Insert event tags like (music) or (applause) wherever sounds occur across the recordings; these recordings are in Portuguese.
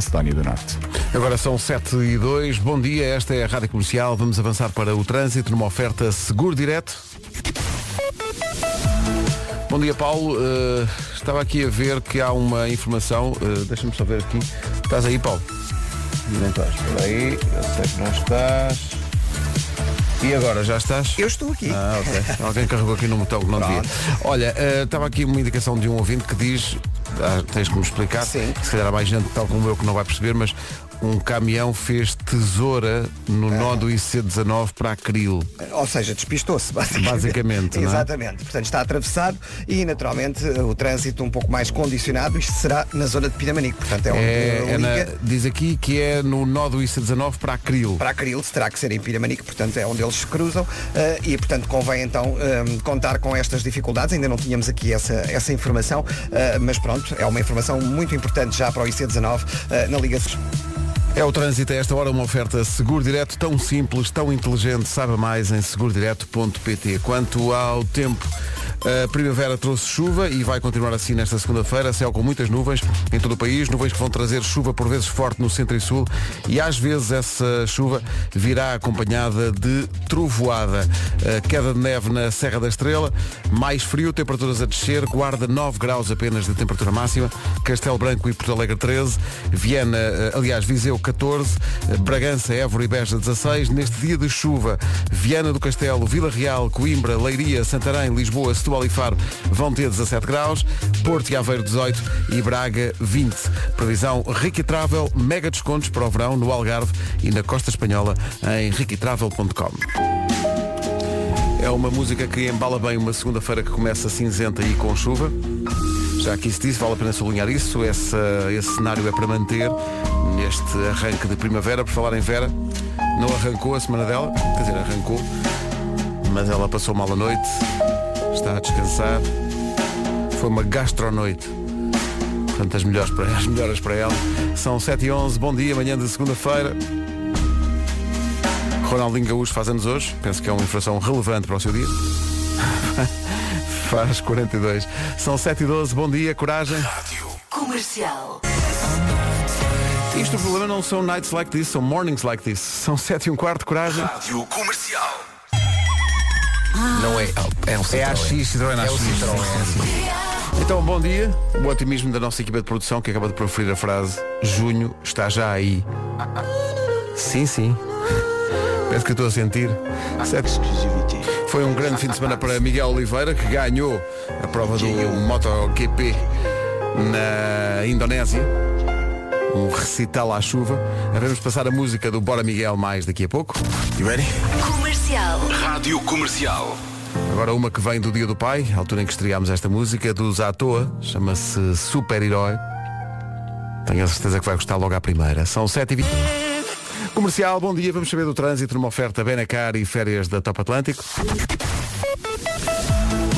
Macedónia do Norte. Agora são 7 e 2. Bom dia, esta é a Rádio Comercial. Vamos avançar para o trânsito numa oferta seguro direto. Bom dia, Paulo. Uh, estava aqui a ver que há uma informação. Uh, Deixa-me só ver aqui. Estás aí, Paulo? Não estás. Espera aí. Eu sei que não estás. E agora, já estás? Eu estou aqui. Ah, ok. Alguém carregou aqui no botão que não devia. Olha, uh, estava aqui uma indicação de um ouvinte que diz, tens que me explicar, Sim. se calhar há mais gente tal como eu que não vai perceber, mas um caminhão fez tesoura no nó do IC19 para Acril. Ou seja, despistou-se, basicamente. Basicamente, (laughs) é? Exatamente. Portanto, está atravessado e, naturalmente, o trânsito um pouco mais condicionado. Isto será na zona de Pinamanique. Portanto, é onde É, é na- liga diz aqui que é no nó do IC19 para Acril. para Acril, terá que ser em Pinamanique, portanto é onde eles se cruzam eh, e portanto convém então eh, contar com estas dificuldades, ainda não tínhamos aqui essa, essa informação, eh, mas pronto, é uma informação muito importante já para o IC19 eh, na Liga É o trânsito a esta hora, uma oferta seguro direto tão simples, tão inteligente. Saiba mais em segurodireto.pt. Quanto ao tempo, a primavera trouxe chuva e vai continuar assim nesta segunda-feira. Céu com muitas nuvens em todo o país, nuvens que vão trazer chuva por vezes forte no centro e sul e às vezes essa chuva virá acompanhada de trovoada. A queda de neve na Serra da Estrela, mais frio, temperaturas a descer, guarda 9 graus apenas de temperatura máxima, Castelo Branco e Porto Alegre 13, Viana, eh, aliás, Viseu 14, eh, Bragança, Évora e Beja 16. Neste dia de chuva, Viana do Castelo, Vila Real, Coimbra, Leiria, Santarém, Lisboa, Setúbal e Faro vão ter 17 graus, Porto e Aveiro 18 e Braga 20. Previsão Ricky Travel, mega descontos para o verão no Algarve e na Costa Espanhola em riquitravel.com. É uma música que embala bem uma segunda-feira que começa cinzenta e com chuva. Já que isso disse, vale a pena sublinhar isso. Esse, esse cenário é para manter neste arranque de primavera. Por falar em Vera, não arrancou a semana dela, quer dizer, arrancou, mas ela passou mal a noite, está a descansar. Foi uma gastronoite. Portanto, as melhores para, (laughs) as melhoras para ela. São 7 e 11 bom dia, manhã de segunda-feira. Ronaldinho Gaúcho faz anos hoje. Penso que é uma informação relevante para o seu dia. (laughs) Faz 42. São 7 e 12 bom dia, coragem. Comercial. Isto o problema não são nights like this, são mornings like this. São 7 e um quarto, coragem. Rádio Comercial. Não é. É um É a Citroën. X, Citroën É o. Citroën. Então, bom dia. O otimismo da nossa equipa de produção que acaba de proferir a frase Junho está já aí. Sim, sim. Parece que eu estou a sentir. Foi um grande fim de semana para Miguel Oliveira, que ganhou a prova do MotoGP na Indonésia. Um recital à chuva. Vamos passar a música do Bora Miguel mais daqui a pouco. You ready? Comercial. Rádio Comercial. Agora uma que vem do Dia do Pai, a altura em que estreámos esta música, dos à toa, chama-se Super-Herói. Tenho a certeza que vai gostar logo à primeira. São 7 e 20 Comercial, bom dia, vamos saber do trânsito numa oferta Benacar e férias da Top Atlântico.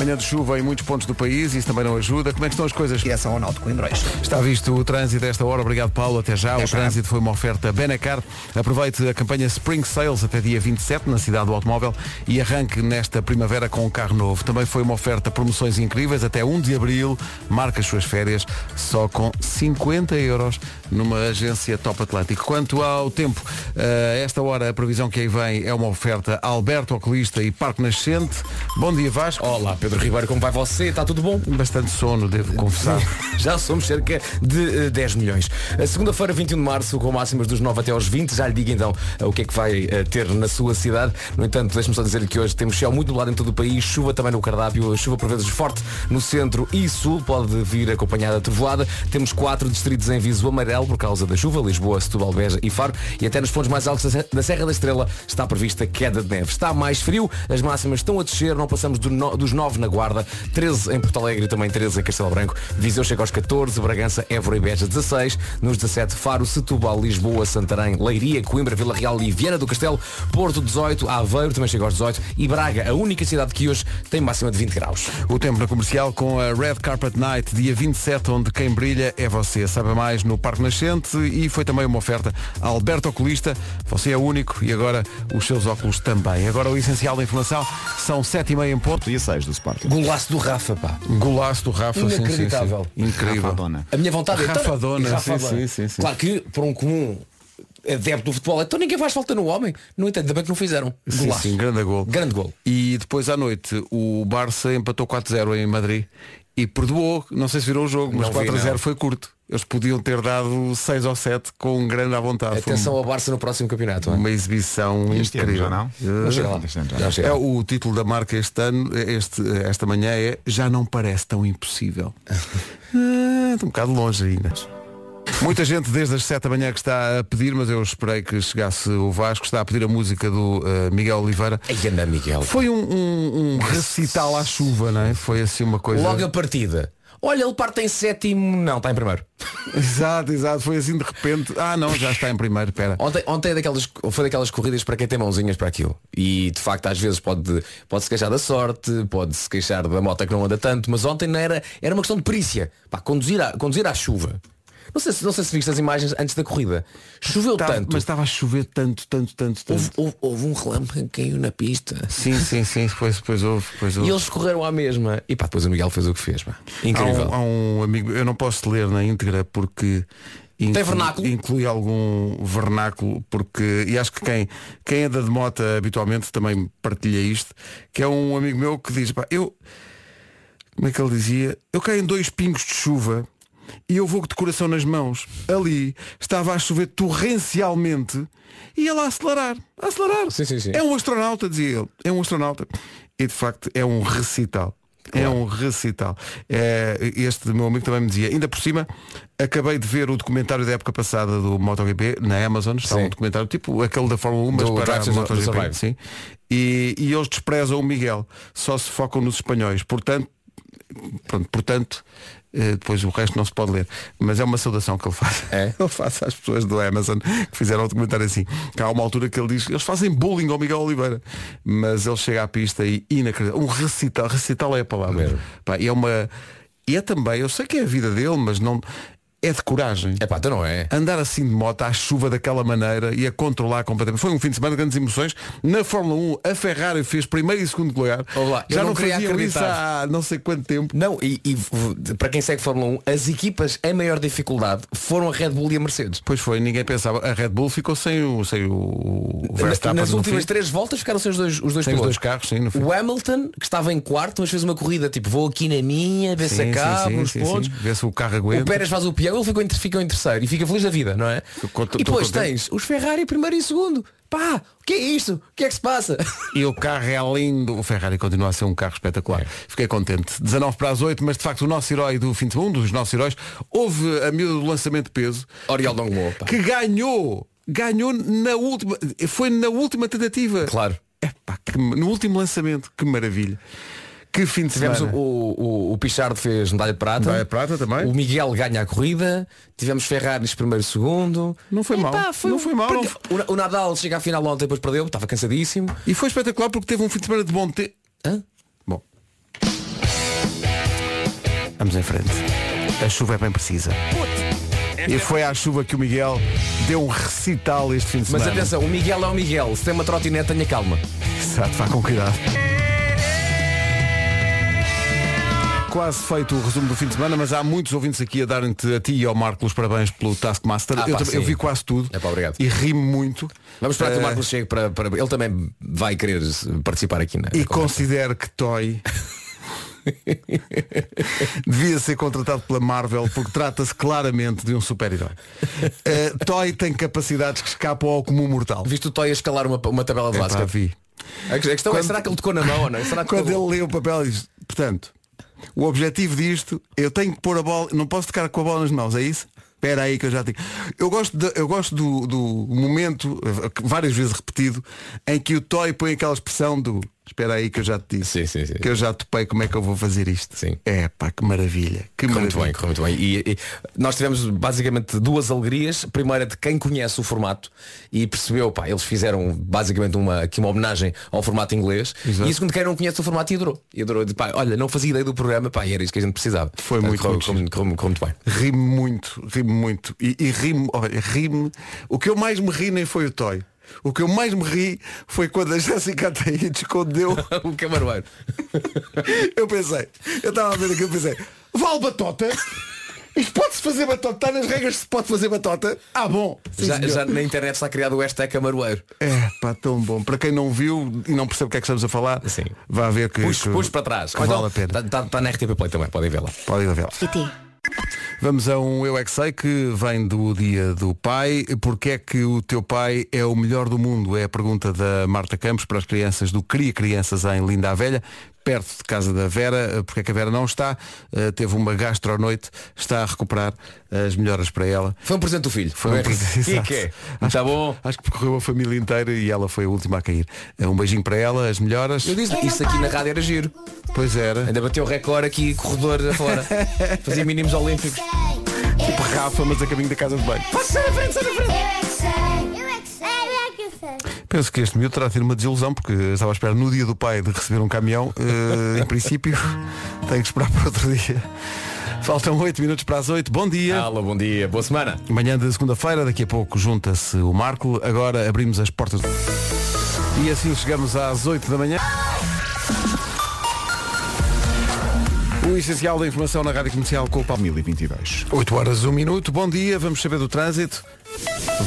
Manhã de chuva em muitos pontos do país, isso também não ajuda. Como é que estão as coisas? direção ao Náutico Coimbrões. Está visto o trânsito a esta hora. Obrigado, Paulo. Até já. Até o já. trânsito foi uma oferta Benacar. Aproveite a campanha Spring Sales até dia 27 na cidade do automóvel e arranque nesta primavera com um carro novo. Também foi uma oferta promoções incríveis até 1 de abril. Marca as suas férias só com 50 euros numa agência Top Atlântico. Quanto ao tempo, a esta hora a previsão que aí vem é uma oferta Alberto Oculista e Parque Nascente. Bom dia, Vasco. Olá, Pedro Ribeiro, como vai você? Está tudo bom? Bastante sono, devo confessar. (laughs) Já somos cerca de eh, 10 milhões. A segunda-feira, 21 de março, com máximas dos 9 até aos 20. Já lhe digo então eh, o que é que vai eh, ter na sua cidade. No entanto, deixe-me só dizer que hoje temos céu muito nublado em todo o país, chuva também no cardápio, chuva por vezes forte no centro e sul, pode vir acompanhada de trovoada. Temos quatro distritos em viso amarelo por causa da chuva, Lisboa, Setúbal, Beja e Faro. E até nos pontos mais altos da Serra da Estrela está prevista queda de neve. Está mais frio, as máximas estão a descer, não passamos do no- dos 9 na Guarda, 13 em Porto Alegre e também 13 em Castelo Branco. Viseu chega aos 14, Bragança, Évora e Beja 16, nos 17 Faro, Setúbal, Lisboa, Santarém, Leiria, Coimbra, Vila Real e Viana do Castelo, Porto 18, Aveiro também chega aos 18 e Braga, a única cidade que hoje tem máxima de 20 graus. O tempo na comercial com a Red Carpet Night, dia 27, onde quem brilha é você. Saiba mais no Parque Nascente e foi também uma oferta a Alberto Oculista. Você é único e agora os seus óculos também. Agora o essencial da informação são 7 e meia em ponto. Dia 6 do Sport. Marco. Golaço do Rafa, pá. Golaço do Rafa, sim, sim, sim. Inacreditável. Incrível. Rafadona. A minha vontade é e Rafadona. sim, sim, sim, sim. Claro que para um comum adepto do futebol, então ninguém faz falta no homem. No entanto, ainda bem que não fizeram. Sim, Golaço. sim, grande gol. Grande gol. E depois à noite o Barça empatou 4-0 em Madrid e perdoou, não sei se virou o jogo, mas Não vi, 4-0 não. foi curto. Eles podiam ter dado 6 ou 7 com grande à vontade. Atenção ao Barça no próximo campeonato. uma, hein? uma exibição Este ano incrível. já não? Já ano já. Já É o título da marca este ano, este, esta manhã é Já não parece tão impossível. (laughs) Ah, Estou um bocado longe ainda. Muita gente desde as 7 da manhã que está a pedir, mas eu esperei que chegasse o Vasco, está a pedir a música do eh, Miguel Oliveira. Aí anda Miguel. Foi um, um- um recital à chuva, não é? Foi assim uma coisa. Logo a partida. Olha, ele parte em sétimo. Não, está em primeiro. Exato, exato. Foi assim de repente. Ah não, já está em primeiro, espera. Ontem, ontem é daquelas, foi daquelas corridas para quem tem mãozinhas para aquilo. E de facto às vezes pode, pode se queixar da sorte, pode se queixar da moto que não anda tanto, mas ontem não era, era uma questão de perícia. Pá, conduzir, à, conduzir à chuva. Não sei, se, não sei se viste as imagens antes da corrida. Choveu tanto. mas estava a chover tanto, tanto, tanto, tanto. Houve, houve- houve um relâmpago que caiu na pista. Sim, sim, sim, depois, depois houve. Depois houve. E eles correram à mesma. E pá, depois o Miguel fez o que fez. Pá. Há Incrível. um, há um amigo, eu não posso ler na íntegra porque inclui, vernáculo? inclui algum vernáculo, porque e acho que quem, quem anda de moto habitualmente também partilha isto, que é um amigo meu que diz, pá, eu como é que ele dizia? Eu caio em dois pingos de chuva e eu vou de coração nas mãos. Ali estava a chover torrencialmente e ele a acelerar. A acelerar. Sim, sim, sim. É um astronauta, dizia ele. É um astronauta. E de facto é um recital. É um recital. É, este meu amigo também me dizia, ainda por cima, acabei de ver o documentário da época passada do MotoGP na Amazon, está Sim. um documentário tipo aquele da Fórmula 1, mas Do para a MotoGP. Sim. E, e eles desprezam o Miguel, só se focam nos espanhóis. Portanto, pronto, portanto, depois o resto não se pode ler. Mas é uma saudação que ele faz. É? (laughs) Ele faz às pessoas do Amazon que fizeram o documentário assim. Há uma altura que ele diz, eles fazem bullying ao Miguel Oliveira. Mas ele chega à pista e inacreditável. Um recital, recital é a palavra. Mesmo. Pá, e é uma. E é também, eu sei que é a vida dele, mas não. É de coragem. É pá, então não é. Andar assim de moto à chuva daquela maneira e a controlar completamente. Foi um fim de semana de grandes emoções. Na Fórmula 1, a Ferrari fez primeiro e segundo lugar. Olá, Já não não, queria faziam isso há não sei quanto tempo. Não, e, e para quem segue Fórmula 1, as equipas em maior dificuldade foram a Red Bull e a Mercedes. Pois foi, ninguém pensava. A Red Bull ficou sem o, sem o Verstappen Nas últimas três voltas ficaram sem os dois, os dois Sem os dois carros, sim. O Hamilton, que estava em quarto, mas fez uma corrida tipo, vou aqui na minha, ver se Sim, acabo sim, sim, os sim, pontos. Vê se o carro O aguenta. Pérez faz o peão, ele ficou em, ficou em terceiro e fica feliz da vida, não é? Tô e depois tens os Ferrari primeiro e segundo. Pá, o que é isto? O que é que se passa? E o carro é lindo. O Ferrari continua a ser um carro espetacular. Fiquei contente. 19 para as 8, mas de facto o nosso herói do fim de semana, um dos nossos heróis, houve a miúda do lançamento de peso, Oriol Dongmo, que ganhou. Ganhou na última. Foi na última tentativa. Claro. Epá, que- no último lançamento. Que maravilha. Que fim de Tivemos o, semana. o, o Pichardo fez medalha de prata. Medalha de prata também. O Miguel ganha a corrida. Tivemos Ferraris primeiro e segundo. Não foi mal. Não foi mal, O, o Nadal chega à final ontem, depois perdeu, estava cansadíssimo. E foi espetacular porque teve um fim de semana de bom tempo. Hã? Bom. Vamos em frente. A chuva é bem precisa. E foi à chuva que o Miguel deu um recital este fim de Mas semana. atenção, o Miguel é o Miguel. Se tem uma trotinete, tenha calma. Exato, vá com cuidado. Quase feito o resumo do fim de semana, mas há muitos ouvintes aqui a darem-te a ti e ao Marco os parabéns pelo Taskmaster. Ah, eu, pá, também- eu sim. vi quase tudo É pá, obrigado. e ri-me muito. Vamos esperar que o Eh, Marcos chegue para, para. Ele também vai querer participar aqui na. E na conversa. considero que Toy (laughs) devia ser contratado pela Marvel porque trata-se claramente de um super-herói. Eh, (laughs) Toy tem capacidades que escapam ao comum mortal. Viste o Toy a escalar uma, uma tabela de Epá, basquete? vi. A que- a questão é, Quando- será que ele tocou na mão ou não? Será que Quando ele lê o papel diz, portanto, o objetivo disto, eu tenho que pôr a bola, não posso tocar com a bola nas mãos, é isso? Espera aí que eu já tenho. Eu gosto, de- eu gosto do, do momento, eh, várias vezes repetido, em que o Toy põe aquela expressão do espera aí que eu já te disse. Sim, sim, sim. Que eu já topei como é que eu vou fazer isto. Sim. É pá, que maravilha. Que Correu muito maravilha. bem, muito bem. E, e nós tivemos basicamente duas alegrias. A primeira de quem conhece o formato e percebeu, pá, eles fizeram basicamente uma, aqui uma homenagem ao formato inglês. Exato. E a segunda quem não conhece o formato e adorou. E adorou, de, pá, olha, não fazia ideia do programa, pá, era isso que a gente precisava. Foi Portanto, muito, correu, muito muito bem. Ri-me muito, ri-me muito. E, e ri-me, olha, ri-me. O que eu mais me ri nem foi o Toy. O que eu mais me ri foi quando a Jéssica Ataíde escondeu. (laughs) o camaroeiro. (laughs) Eu pensei, eu estava a ver aquilo e pensei, vale batota? Isto pode-se fazer batota? Está nas regras se pode fazer batota? Ah, bom. Sim, Já, já na internet está criado o hashtag camaroeiro. É, pá, tão bom. Para quem não viu e não percebe o que é que estamos a falar, Sim. vá ver que, Puxa, que- puxa para trás. que vale então, a pena. Está tá na RTP Play também, podem vê-la. Pode ir a vê-la. Vamos a um Eu é que sei que vem do dia do pai. Porque é que o teu pai é o melhor do mundo? É a pergunta da Marta Campos para as crianças do Cria Crianças em Linda a Velha, perto de casa da Vera. Porque é que a Vera não está? Eh, Teve uma gastronoite, está a recuperar as melhoras para ela. Foi um presente do filho. Foi um presente, E exato. que é? Acho Está que- bom. Acho que percorreu a família inteira e ela foi a última a cair. Eh, Um beijinho para ela, as melhoras. Eu disse, isto aqui na rádio era giro. Pois era. Ainda bateu o recorde aqui, corredor afora. (laughs) Fazia mínimos olímpicos. Tipo Rafa, mas a caminho da casa de banho. Penso que este miúdo terá tido uma desilusão porque estava à espera no dia do pai de receber um caminhão. Eh, em princípio, (laughs) tem que esperar para outro dia. Faltam 8 minutos para as 8. Bom dia. Alô, bom dia, boa semana. Manhã de segunda-feira, daqui a pouco junta-se o Marco. Agora abrimos as portas. E assim chegamos às 8 da manhã. O essencial da informação na Rádio Comercial com o Paulo 2022. 8 horas, 1 minuto. Bom dia, vamos saber do trânsito.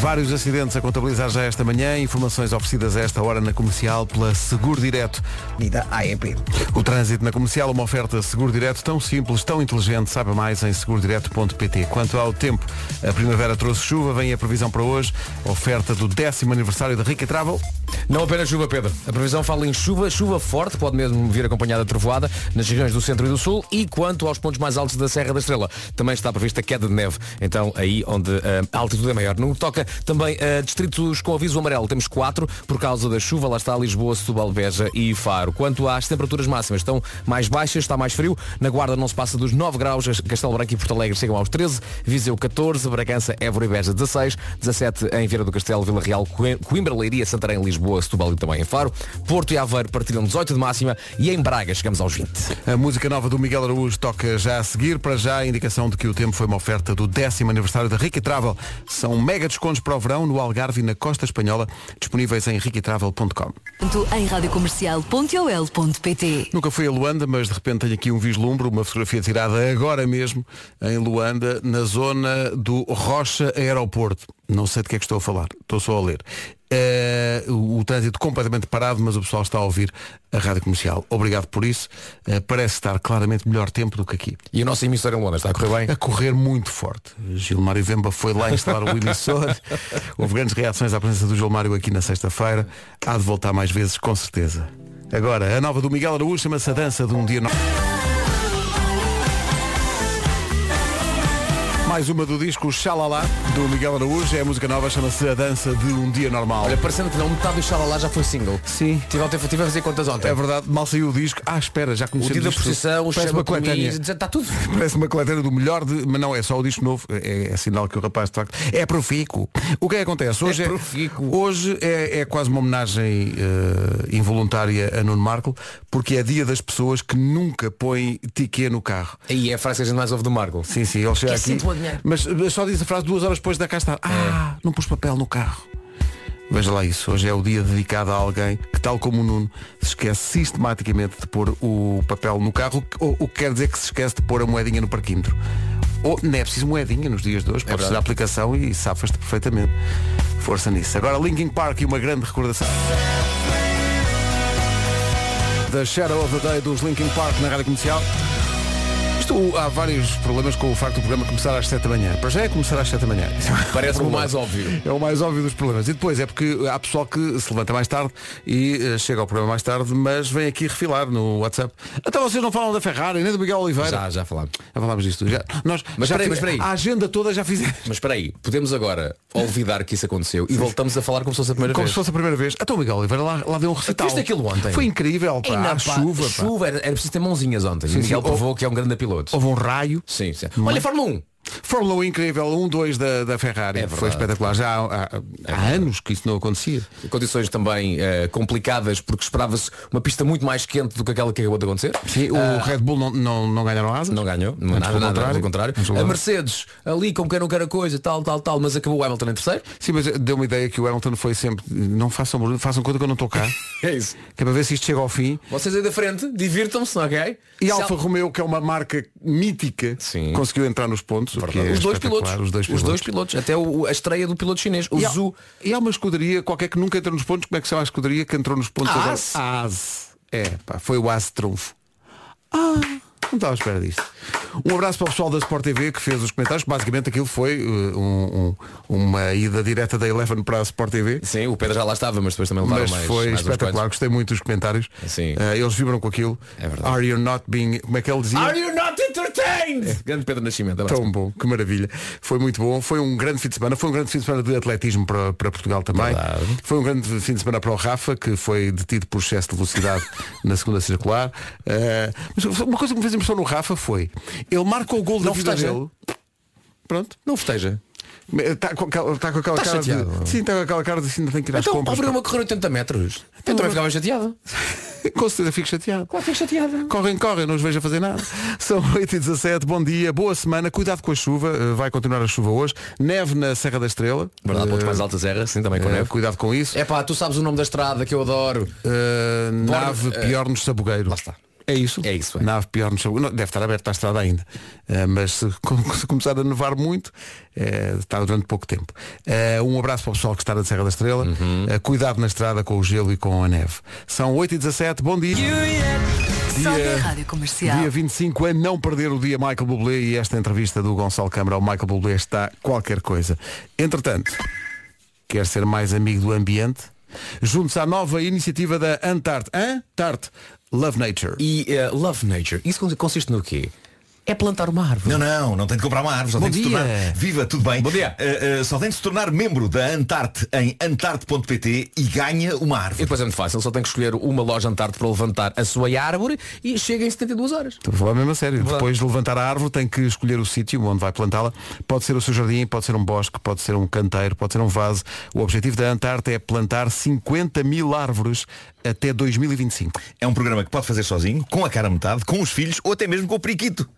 Vários acidentes a contabilizar já esta manhã. Informações oferecidas a esta hora na comercial pela Seguro Direto. Vida AEP. O trânsito na comercial, uma oferta Seguro Direto tão simples, tão inteligente. Saiba mais em segurodireto.pt. Quanto ao tempo, a primavera trouxe chuva, vem a previsão para hoje. Oferta do décimo aniversário da Rica Travel. Não apenas chuva, Pedro. A previsão fala em chuva, chuva forte, pode mesmo vir acompanhada de trovoada nas regiões do centro e do sul. E quanto aos pontos mais altos da Serra da Estrela, também está prevista queda de neve. Então, aí onde eh, a altitude é maior. No que também a distritos com aviso amarelo, temos quatro por causa da chuva. Lá está Lisboa, Setúbal, Beja e Faro. Quanto às temperaturas máximas, estão mais baixas, está mais frio. Na Guarda não se passa dos 9 graus, Castelo Branco e Porto Alegre chegam aos 13, Viseu 14, Bragança, Évora e Beja 16, 17 em Vieira do Castelo, Vila Real, Coim- Coimbra, Leiria, Santarém, Lisboa, Setúbal e também em Faro. Porto e Aveiro partilham 18 de máxima e em Braga chegamos aos 20. A música nova do Miguel Araújo toca já a seguir. Para já, a indicação de que o tempo foi uma oferta do décimo aniversário da Rica Travel. São mega descontos para o verão no Algarve e na Costa Espanhola, disponíveis em riquitravel.com. Em radiocomercial.ol.pt Nunca fui a Luanda, mas de repente tenho aqui um vislumbre, uma fotografia tirada agora mesmo em Luanda, na zona do Rocha Aeroporto. Não sei de que é que estou a falar, estou só a ler. Eh, o, o trânsito completamente parado, mas o pessoal está a ouvir a rádio comercial. Obrigado por isso. Eh, parece estar claramente melhor tempo do que aqui. E o nosso emissor em Londres está a correr bem? A correr muito forte. Gilmário Vemba foi lá instalar o emissor. (laughs) Houve grandes reações à presença do Gilmário aqui na sexta-feira. Há de voltar mais vezes, com certeza. Agora, a nova do Miguel Araújo chama-se A Dança de um Dia Normal. Mais uma do disco Xalala, do Miguel Araújo. É a música nova, chama-se A Dança de um Dia Normal. Olha, parecendo que não, metade do Xalala já foi single. Sim. Tive, ontem, tive a fazer contas ontem. É verdade, mal saiu o disco. Ah, espera, já O conhecemos dia da procissão, o Parece uma coletânea. está tudo. (laughs) Parece uma coletânea do melhor de. Mas não é só o disco novo, é, é sinal que o rapaz de facto é profícuo. O que é que acontece? Hoje é, profícuo. hoje é, é quase uma homenagem eh, involuntária a Nuno Marco, porque é dia das pessoas que nunca põem tiquê no carro. Aí é a frase que a gente mais ouve do Marco. Sim, sim, ele chega é aqui. Dinheiro. Mas mas só diz a frase duas horas depois da cá estar. Ah, não pus papel no carro. Veja lá isso, hoje é o dia dedicado a alguém que, tal como o Nuno, se esquece sistematicamente de pôr o papel no carro, o, o que quer dizer que se esquece de pôr a moedinha no parquímetro. Ou não é preciso moedinha nos dias de hoje, pode ser a aplicação e safas-te perfeitamente. Força nisso. Agora Linkin Park e uma grande recordação. The Shadow of the Day dos Linkin Park na Rádio Comercial. Isto, há vários problemas com o facto do programa começar às 7 da manhã. Para já é começar às 7 da manhã. (laughs) Parece o mais óbvio. É o mais óbvio dos problemas. E depois é porque há pessoal que se levanta mais tarde e eh, chega ao programa mais tarde, mas vem aqui refilar no WhatsApp. Até vocês não falam da Ferrari, nem do Miguel Oliveira. Já, já falámos. Já falámos disto. Já, nós, Mas já espera aí. A agenda toda já fizemos. Mas espera aí, podemos agora olvidar que isso aconteceu e voltamos a falar como se fosse a primeira Como vez. se fosse a primeira vez. Até o Miguel Oliveira lá, lá deu um recital. Aquilo ontem? Foi incrível, pá. Ainda, Há pá, chuva, pá. chuva era, era preciso ter mãozinhas ontem. Sim, Miguel sim. provou que é um grande piloto. Houve um raio. Sim, sim. Não é? Olha, Fórmula 1. Fórmula 1 incrível, 1-2 da, da Ferrari. É Foi espetacular. Já há, há- há anos que isso não acontecia. Condições também eh, complicadas porque esperava-se uma pista muito mais quente do que aquela que acabou de acontecer. Sim, o Ah, Red Bull não, não, não ganharam asa. Não ganhou, Antes, nada, nada, contrário. contrário. A Mercedes, ali como quem não quer a coisa, tal, tal, tal, mas acabou o Hamilton em terceiro. Sim, mas deu uma ideia que o Hamilton foi sempre. Não façam barulho, façam conta que eu não estou cá. (laughs) É isso. que é para ver se isto chega ao fim. Vocês aí da frente, divirtam-se, ok? E Se- Alfa Romeo, que é uma marca mítica, Sim. conseguiu entrar nos pontos. Que é os dois pilotos. Os dois pilotos. pilotos. Até o- a estreia do piloto chinês, o E há, Zhu. e há uma escuderia qualquer que nunca entrou nos pontos. Como é que se chama a escuderia que entrou nos pontos A agora? AS. É, pá, foi o AS Trunfo. Ah, não estava à espera disto. Um abraço para o pessoal da Sport TV que fez os comentários. Basicamente aquilo foi uh, um- um- uma ida direta da Eleven para a Sport TV. Sim, o Pedro já lá estava, mas depois também levaram Mas mais. foi mais uns espetacular, quantos. gostei muito dos comentários. Sim. Uh, eles vibram com aquilo. É verdade. Are you not being. Como é que ele dizia? Are you not entertained? Grande Pedro Nascimento. abraço. Tão bom, que maravilha. Foi muito bom. Foi um grande fim de semana. Foi um grande fim de semana de atletismo para, para Portugal também. Verdade. Foi um grande fim de semana para o Rafa, que foi detido por excesso de velocidade (laughs) na segunda circular. Uh, mas uma coisa que me fez impressão no Rafa foi, ele marca o gol da Não vida festeja? dele. Pronto. Não festeja. Está com, aquela- está com aquela Está cara chateado. de. Sim, está com aquela cara de assim, tem que ir às Então compras. abriu uma correr 80 metros. Eu também ficava chateado. (laughs) Com certeza fico chateado. Claro fico chateado. Correm, correm, não os vejo a fazer nada. São 8 e 17 bom dia, boa semana, cuidado com a chuva, eh, vai continuar a chuva hoje. Neve na Serra da Estrela. Verdade, pontos Eh, mais altas erras, sim, também com eh, neve. Cuidado com isso. É pá, tu sabes o nome da estrada que eu adoro. Eh, nave eh, pior nos sabogueiros. lá está. É isso? É isso, é. Nave pior sabogueiros. Não, Deve estar aberta a estrada ainda. Eh, mas se, (laughs) com- se começar a nevar muito, eh, está durante pouco tempo. Eh, um abraço para o pessoal que está na Serra da Estrela. Uhum. Cuidado na estrada com o gelo e com a neve. São 8 e 17 bom dia. Só Dia- Rádio Comercial. Dia 25 a não perder o dia Michael Bublé e esta entrevista do Gonçalo Câmara ao Michael Bublé está qualquer coisa. Entretanto, quer ser mais amigo do ambiente? Junte-se à nova iniciativa da Antarte. Antarte. Love Nature. E eh, Love Nature, isso consiste no quê? É plantar uma árvore. Não, não, não tem de comprar uma árvore, só Bom tem de se dia. tornar. Viva, tudo bem? Bom dia. Uh, uh, só tem de se tornar membro da Antarte em antarte.pt e ganha uma E árvore. depois é muito fácil, só tem que escolher uma loja Antarte para levantar a sua árvore e chega em 72 horas. Estou a falar mesmo a sério. Verdade. Depois de levantar a árvore tem que escolher o sítio onde vai plantá-la. Pode ser o seu jardim, pode ser um bosque, pode ser um canteiro, pode ser um vaso. O objetivo da Antarte é plantar 50 mil árvores até 2025. É um programa que pode fazer sozinho, com a cara metade, com os filhos ou até mesmo com o periquito.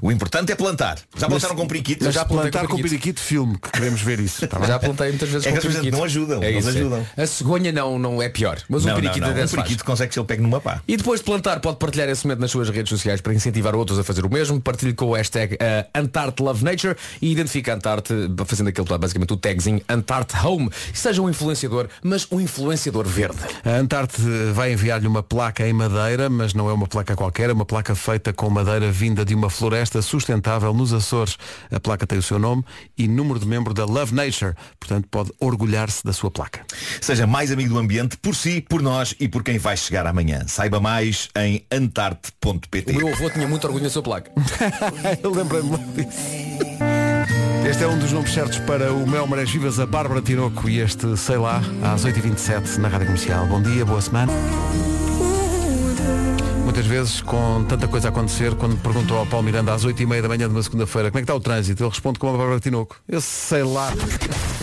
O importante é plantar. Já plantaram com periquito? Mas já plantar com periquito. filme, que queremos ver isso. tá? Já plantei muitas vezes É com periquito. não ajudam, É não isso, é. ajudam. A cegonha não, não é pior, mas não, o periquito não, não. até Um periquito consegue que ele pegue numa pá. E depois de plantar, pode partilhar esse momento nas suas redes sociais para incentivar outros a fazer o mesmo. Partilhe com o hashtag uh, Antarte Love Nature e identifique a Antarte fazendo aquele basicamente o tagzinho Antarte Home. E seja um influenciador, mas um influenciador verde. A Antarte vai enviar-lhe uma placa em madeira, mas não é uma placa qualquer, é uma placa feita com madeira vinda de uma floresta sustentável nos Açores. A placa tem o seu nome e número de membro da Love Nature, portanto pode orgulhar-se da sua placa. Seja mais amigo do ambiente, por si, por nós e por quem vai chegar amanhã. Saiba mais em antarte.pt. O meu avô tinha muito orgulho na sua placa. (laughs) Eu lembrei-me disso. Este é um dos nomes certos para o Mel Marés Vivas, a Bárbara Tinoco e este, sei lá, às 8h27 na Rádio Comercial. Bom dia, boa semana. Muitas vezes, com tanta coisa a acontecer, quando perguntou ao Paulo Miranda às 8h30 da manhã de uma segunda-feira como é que está o trânsito, ele responde como a Bárbara Tinoco. Eu sei lá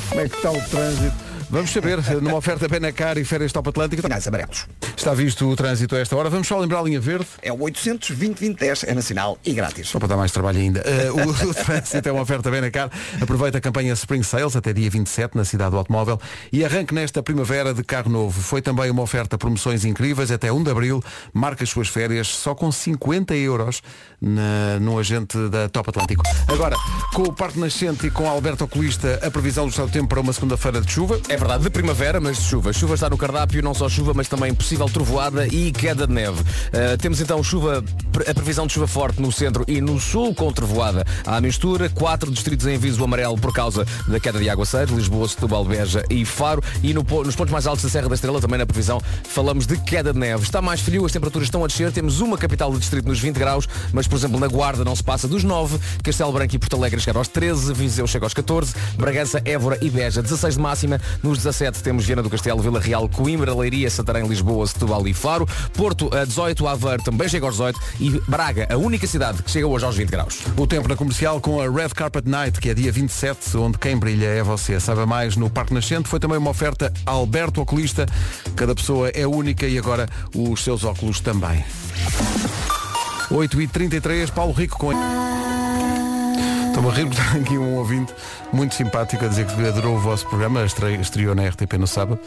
como é que está o trânsito. Vamos saber, numa oferta Benacar e Férias Top Atlântico. Sinais amarelos. Está visto o trânsito a esta hora. Vamos só lembrar a linha verde. É o 800 2010 é nacional e grátis. Só para dar mais trabalho ainda. Eh, o, (laughs) o trânsito é uma oferta bem na cara. Aproveita a campanha Spring Sales até dia 27 na cidade do automóvel e arranque nesta primavera de carro novo. Foi também uma oferta promoções incríveis até 1 de abril. Marca as suas férias só com 50 euros na, no agente da Top Atlântico. Agora, com o Parque Nascente e com Alberto Oculista, a previsão do estado do tempo para uma segunda-feira de chuva. É verdade, de primavera, mas de chuva. Chuva está no cardápio, não só chuva, mas também possível trovoada e queda de neve. Uh, temos então chuva, a previsão de chuva forte no centro e no sul com trovoada à mistura. Quatro distritos em aviso amarelo por causa da queda de aguaceiros, Lisboa, Setúbal, Beja e Faro. E no nos pontos mais altos da Serra da Estrela, também na previsão, falamos de queda de neve. Está mais frio, as temperaturas estão a descer. Temos uma capital do distrito nos 20 graus, mas por exemplo na Guarda não se passa dos 9. Castelo Branco e Porto Alegre chegaram aos 13. Viseu chega aos 14. Bragança, Évora e Beja 16 de máxima. Nos 17 temos Viana do Castelo, Vila Real, Coimbra, Leiria, Santarém, Lisboa, Setúbal e Faro. Porto a 18, Aveiro também chega aos 18 e Braga, a única cidade que chega hoje aos 20 graus. O tempo na comercial com a Red Carpet Night, que é dia 27, onde quem brilha é você. Saiba mais no Parque Nascente. Foi também uma oferta Alberto Oculista. Cada pessoa é única e agora os seus óculos também. 8h33, Paulo Rico com. Estou-me a rir, aqui um ouvinte muito simpático a dizer que adorou o vosso programa, estre- estreou na RTP no sábado,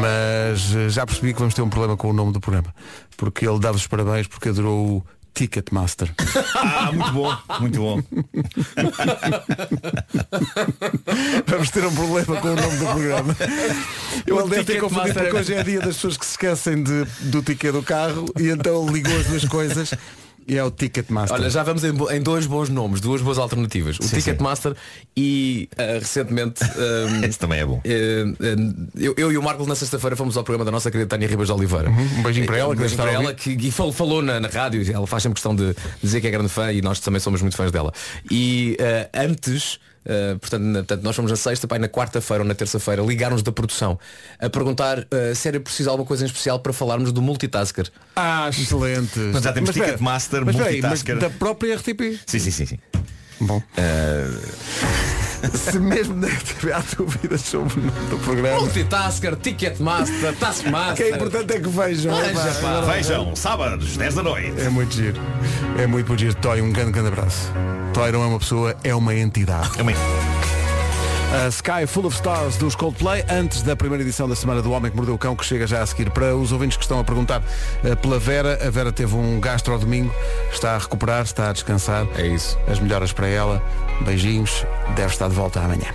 mas eh, já percebi que vamos ter um problema com o nome do programa, porque ele dá-vos os parabéns porque adorou o Ticketmaster. Ah, muito bom, muito bom. (laughs) Vamos ter um problema com o nome do programa. Eu ele deve ter confundido porque hoje é dia das pessoas que se esquecem de, do ticket do carro e então ele ligou as duas coisas e é o Ticketmaster. Olha, já vamos em, bo- em dois bons nomes, duas boas alternativas. O Sim, Ticketmaster e ah, recentemente ah, (laughs) Esse também é bom. Eh, eh, eu, eu e o Marco na sexta-feira fomos ao programa da nossa querida Tânia Ribas de Oliveira. Um beijinho para ela, Um beijinho para a ela que e falou, falou na, na rádio, ela faz sempre questão de dizer que é grande fã e nós também somos muito fãs dela. E eh, antes, eh, portanto, na- portanto, nós fomos na sexta, pai, na quarta-feira ou na terça-feira, ligaram-nos da produção a perguntar eh, se era preciso alguma coisa em especial para falarmos do multitasker. Ah, excelente. Mas já temos espera, Ticketmaster, mas Multitasker. mas da própria RTP. Sim, sim, sim, sim. Bom. (laughs) Se mesmo na RTP há dúvidas sobre o nome do programa. Multitasker, Ticketmaster, O Taskmaster. que é importante é que vejam. Veja, pá. Vejam, sábados, 10 da noite. É muito giro. É muito, giro. Toy, um grande, grande abraço. Toy não é uma pessoa, é uma entidade. É uma- A Sky Full of Stars dos Coldplay, antes da primeira edição da Semana do Homem que Mordeu o Cão, que chega já a seguir. Para os ouvintes que estão a perguntar eh, pela Vera, a Vera teve um gastro ao domingo, está a recuperar, está a descansar. É isso. As melhoras para ela. Beijinhos. Deve estar de volta amanhã.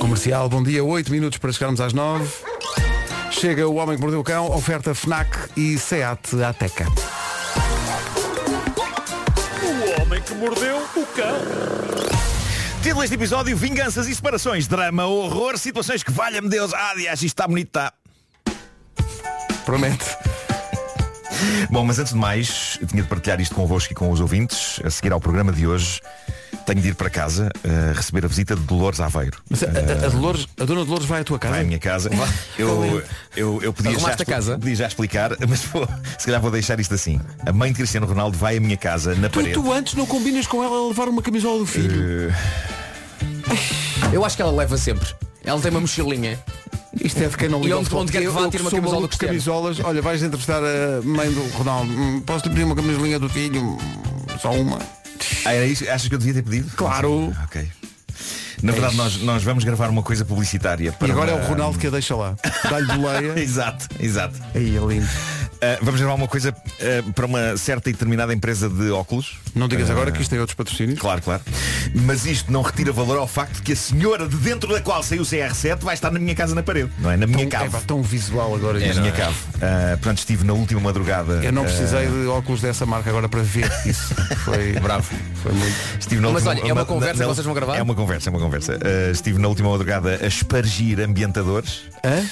Comercial, bom dia. 8 minutos para chegarmos às 9. Chega o Homem que Mordeu o Cão, oferta FNAC e SEAT Ateca. Título deste episódio, vinganças e separações, drama, horror, situações que valha-me Deus. Ah, aliás, isto está bonito, está. Promete. Bom, mas antes de mais, eu tinha de partilhar isto convosco e com os ouvintes. A seguir ao programa de hoje, tenho de ir para casa eh, receber a visita de Dolores Aveiro. Mas a, a- a Dolores, a dona Dolores vai à tua casa? Vai à minha casa. Eu, eu, eu podia, já, casa? podia já explicar, mas vou, se calhar vou deixar isto assim. A mãe de Cristiano Ronaldo vai à minha casa na Tu, parede. tu antes não combinas com ela a levar uma camisola do filho. Eu acho que ela leva sempre. Ela tem uma mochilinha. Isto é de quem não E liga onde- ao futebol. onde quer que vá, tira uma camisola do de Cristiano. camisolas. Olha, vais entrevistar a mãe do Ronaldo. Hum, Posso lhe pedir uma camisolinha do filho? Só uma. Ah, era isso? Achas que eu devia ter pedido? Claro. Ah, Ok. Na verdade, nós, nós vamos gravar uma coisa publicitária. Para E agora uma- é o Ronaldo que a deixa lá. Dá-lhe boleia. (laughs) Exato, exato. Aí é lindo. Ah, vamos gravar uma coisa ah, para uma certa e determinada empresa de óculos. Não digas Ah, agora que isto tem outros patrocínios. Claro, claro. Mas isto não retira valor ao facto de que a senhora de dentro da qual saiu o CR7 vai estar na minha casa na parede. Não é? Na minha Tão, cave. é, tão visual agora. É na minha cave. Ah, portanto, estive na última madrugada. Eu não precisei de óculos dessa marca agora para ver isso. (laughs) Foi bravo. Foi muito. Estive na Mas última- olha, é uma na- conversa na- que vocês vão gravar? É uma conversa, é uma conversa. Estive na última madrugada a espargir ambientadores. Hã?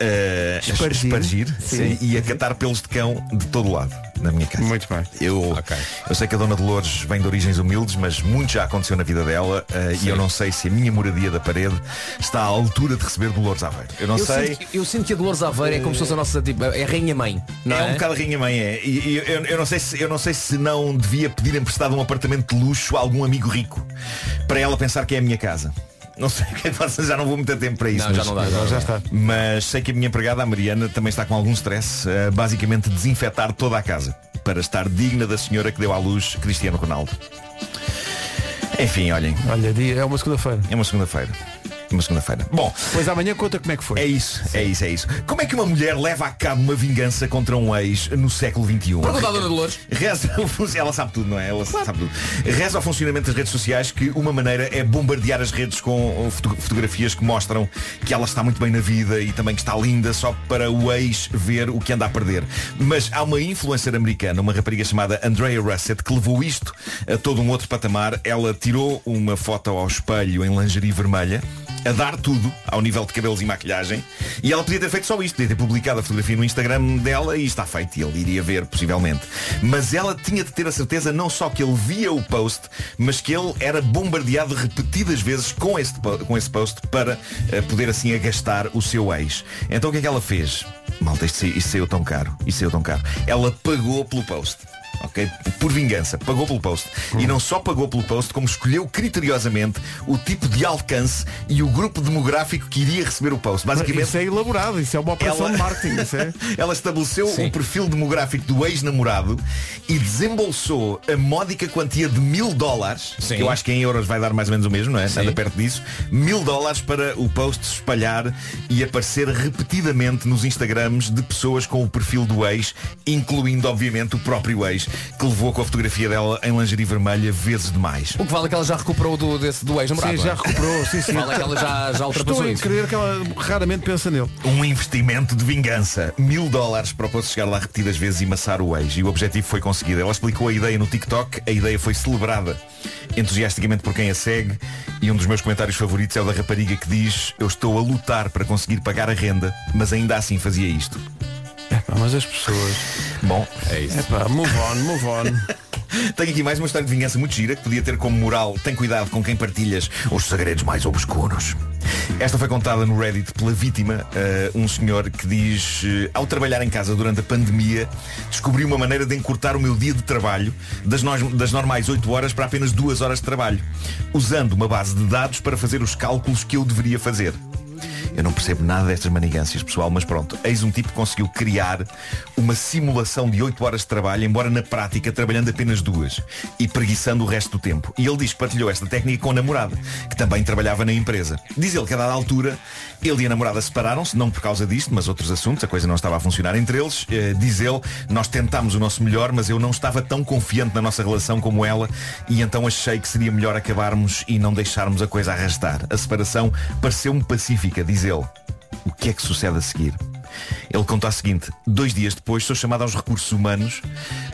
Ah, a Espargir? espargir Sim. sim, e a catar pelos de cão de todo lado na minha casa. Muito bem. Eu, Ok. eu sei que a Dona Dolores vem de origens humildes, mas muito já aconteceu na vida dela ah, e eu não sei se a minha moradia da parede está à altura de receber Dolores Aveiro. Eu não Eu sei. sinto, eu sinto que a Dolores Aveiro é como se fosse a nossa tipo, é a rainha mãe. Não é, é, um bocado a rainha mãe, é. E, e eu, eu não sei se, eu não sei se não devia pedir emprestado um apartamento de luxo a algum amigo rico para ela pensar que é a minha casa. Não sei o que é que faço, já não vou meter tempo para isso. Não, já mas, não dá, já já está. mas sei que a minha empregada, a Mariana, também está com algum stress, a basicamente desinfetar toda a casa para estar digna da senhora que deu à luz Cristiano Ronaldo. Enfim, olhem, Olha, é uma segunda-feira. é uma segunda-feira. Uma segunda-feira. Bom, Pois amanhã conta como é que foi. é isso, é isso, é isso. Como é que uma mulher leva a cabo uma vingança contra um ex no século XXI? Pergunta à Dona Dolores. Reza (laughs) ela sabe tudo, não é? Ela sabe tudo. Reza ao funcionamento das redes sociais que uma maneira é bombardear as redes com foto- fotografias que mostram que ela está muito bem na vida e também que está linda só para o ex ver o que anda a perder. Mas há uma influencer americana, uma rapariga chamada Andrea Russett, que levou isto a todo um outro patamar. Ela tirou uma foto ao espelho em lingerie vermelha a dar tudo ao nível de cabelos e maquilhagem. E ela podia ter feito só isto, podia ter publicado a fotografia no Instagram dela e está feito. E ele iria ver, possivelmente. Mas ela tinha de ter a certeza não só que ele via o post, mas que ele era bombardeado repetidas vezes com esse, com esse post para eh, poder assim agastar o seu ex. Então o que é que ela fez? Malta, isto saiu tão caro. Isto saiu tão caro. Ela pagou pelo post. Ok? Por vingança, pagou pelo post. E não só pagou pelo post, como escolheu criteriosamente o tipo de alcance e o grupo demográfico que iria receber o post. Basicamente, Isso é elaborado, isso é uma operação ela, de marketing. Isso é... (laughs) ela estabeleceu Sim. o perfil demográfico do ex-namorado e desembolsou a módica quantia de mil dólares, Sim. que eu acho que em euros vai dar mais ou menos o mesmo, não é? Sim. Anda perto disso, mil dólares para o post se espalhar e aparecer repetidamente nos Instagrams de pessoas com o perfil do ex, incluindo obviamente o próprio ex, que levou com a fotografia dela em lingerie vermelha vezes demais. O que vale é que ela já recuperou do, desse, do ex-namorado. Sim, não já é? recuperou, sim, sim. Vale é que ela já, já ultrapassou Estou a isso. crer que ela raramente pensa nele. Um investimento de vingança. Mil dólares para o post chegar lá repetidas vezes e maçar o ex. E o objetivo foi conseguido. Ela explicou a ideia no TikTok. A ideia foi celebrada entusiasticamente por quem a segue. E um dos meus comentários favoritos é o da rapariga que diz Eu estou a lutar para conseguir pagar a renda, mas ainda assim fazia isto. Epá, mas as pessoas. Bom, É isso. Epá, move on, move on. (laughs) tenho aqui mais uma história de vingança muito gira que podia ter como moral Tem cuidado com quem partilhas os segredos mais obscuros. Esta foi contada no Reddit pela vítima, eh, um senhor que diz eh, Ao trabalhar em casa durante a pandemia Descobri uma maneira de encurtar o meu dia de trabalho Das, nós- das normais 8 horas para apenas 2 horas de trabalho Usando uma base de dados para fazer os cálculos que eu deveria fazer eu não percebo nada destas manigâncias, pessoal, mas pronto, eis um tipo que conseguiu criar uma simulação de 8 horas de trabalho, embora na prática trabalhando apenas duas e preguiçando o resto do tempo. E ele diz que partilhou esta técnica com a namorada, que também trabalhava na empresa. Diz ele que a dada altura, ele e a namorada separaram-se, não por causa disto, mas outros assuntos, a coisa não estava a funcionar entre eles. Eh, diz ele, nós tentámos o nosso melhor, mas eu não estava tão confiante na nossa relação como ela, e então achei que seria melhor acabarmos e não deixarmos a coisa arrastar. A separação pareceu-me pacífica, diz ele. O que é que sucede a seguir? Ele conta o seguinte, dois dias depois sou chamado aos recursos humanos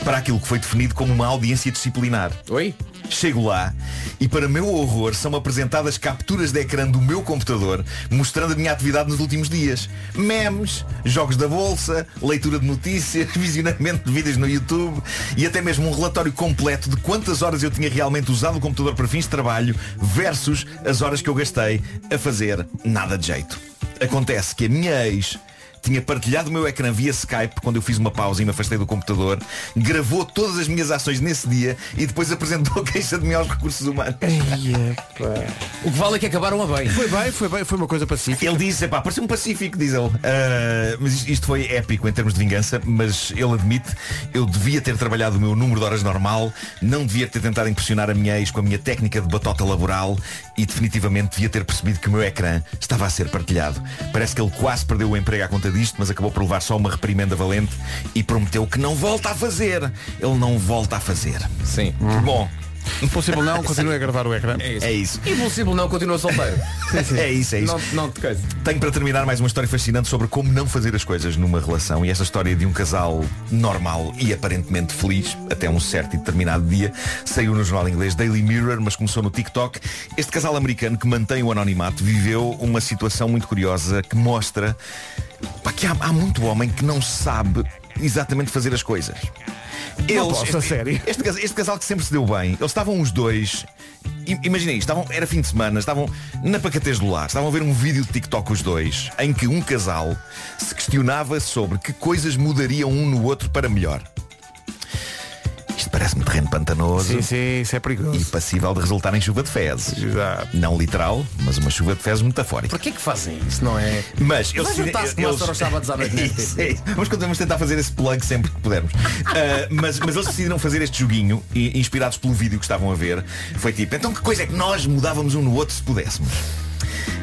para aquilo que foi definido como uma audiência disciplinar. Oi? Chego lá e para meu horror são apresentadas capturas de ecrã do meu computador mostrando a minha atividade nos últimos dias. Memes, jogos da bolsa, leitura de notícias, (laughs) visionamento de vídeos no YouTube e até mesmo um relatório completo de quantas horas eu tinha realmente usado o computador para fins de trabalho versus as horas que eu gastei a fazer nada de jeito. Acontece que a minha ex tinha partilhado o meu ecrã via Skype quando eu fiz uma pausa e me afastei do computador, gravou todas as minhas ações nesse dia e depois apresentou (laughs) a queixa de mim aos recursos humanos. O que vale é que acabaram a bem. Foi bem, foi bem, foi uma coisa pacífica. Ele disse, epá, parecia um pacífico, diz ele. Ah, mas isto- isto foi épico em termos de vingança, mas ele admite, eu devia ter trabalhado o meu número de horas normal, não devia ter tentado impressionar a minha ex com a minha técnica de batota laboral e definitivamente devia ter percebido que o meu ecrã estava a ser partilhado. Parece que ele quase perdeu o emprego à conta disto, mas acabou por levar só uma reprimenda valente e prometeu que não volta a fazer. Ele não volta a fazer. Sim. Bom, Impossível não, continue a gravar o ecrã. É isso. é isso. Impossível não continua solteiro. É isso, é isso. não, não te coisa. Tenho para terminar mais uma história fascinante sobre como não fazer as coisas numa relação e esta história de um casal normal e aparentemente feliz até um certo e determinado dia saiu no jornal inglês Daily Mirror, mas começou no TikTok. Este casal americano que mantém o anonimato viveu uma situação muito curiosa que mostra pá, que há, há muito homem que não sabe exatamente fazer as coisas. Posso, a sério. Este, cas- este casal que sempre se deu bem, eles estavam os dois. Imagina isto, estavam, era fim de semana, estavam na pacatez do lar, estavam a ver um vídeo de TikTok os dois, em que um casal se questionava sobre que coisas mudariam um no outro para melhor. Isto parece-me terreno pantanoso Sim, sim, isso é e perigoso. passível de resultar em chuva de fezes. Exato. Não literal, mas uma chuva de fezes metafórica. Porquê que fazem isso, não é? Mas com o Master aos sábados à noite, É (laughs) isso, isso. Vamos, vamos tentar fazer esse plug sempre que pudermos. (laughs) Ah, mas, mas eles decidiram fazer este joguinho, e- inspirados pelo vídeo que estavam a ver. Foi tipo, então que coisa é que nós mudávamos um no outro se pudéssemos?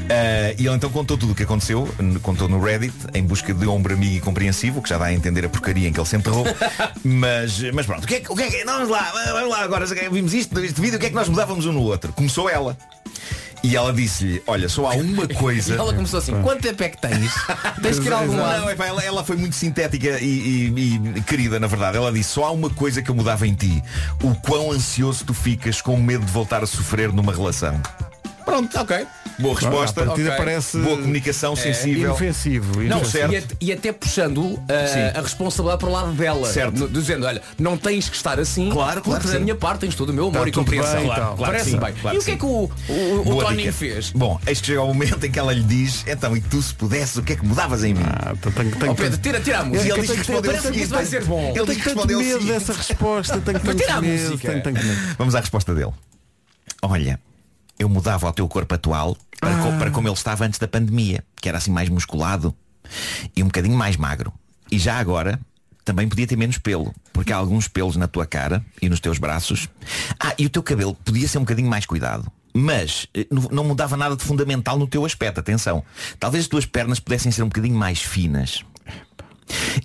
Ah, e ele então contou tudo o que aconteceu, contou no Reddit, em busca de ombro amigo e compreensivo, que já dá a entender a porcaria em que ele se enterrou. (laughs) mas, mas pronto, o que é que, o que, é Vamos lá, vamos lá agora, vimos isto, este vídeo, o que é que nós mudávamos um no outro? Começou ela. E ela disse-lhe, olha, só há uma E (laughs) coisa. ela começou assim, quanto tempo é que tens? Tens que ir a algum Não, lado. epá, ela, ela foi muito sintética e, e- e querida, na verdade. Ela disse, só há uma coisa que eu mudava em ti. O quão ansioso tu ficas com medo de voltar a sofrer numa relação. Pronto, ok. Boa resposta. A partida Ok. parece Boa comunicação sensível. inofensivo. Não, inofensivo. certo. e, at- e até puxando uh, Sim. a responsabilidade para o lado dela. Certo. No- dizendo, olha, não tens que estar assim. Claro, claro porque que da sim. minha parte tens todo o meu amor Tá e tudo compreensão. bem e Claro, tal. Claro que Parece sim, bem. claro e o que que é que o, o, o Boa Toninho dica. fez? Bom, eis que chega ao momento em que ela lhe diz, então, e tu se pudesses, o que é que mudavas em mim? Ah, então tenho, tenho, Ó Pedro, tira, tira a E música. ele diz que respondeu o Parece que seguinte, isso vai ser bom. Ele eu diz que tenho tanto respondeu o medo seguinte. dessa resposta. Tenho tira a medo. música. Tenho tanto medo. Vamos à resposta dele. Olha, eu mudava o teu corpo atual para, co- para como ele estava antes da pandemia, que era assim mais musculado e um bocadinho mais magro. E já agora também podia ter menos pelo, porque há alguns pelos na tua cara e nos teus braços. Ah, e o teu cabelo podia ser um bocadinho mais cuidado. Mas eh, não- não mudava nada de fundamental no teu aspecto, atenção. Talvez as tuas pernas pudessem ser um bocadinho mais finas.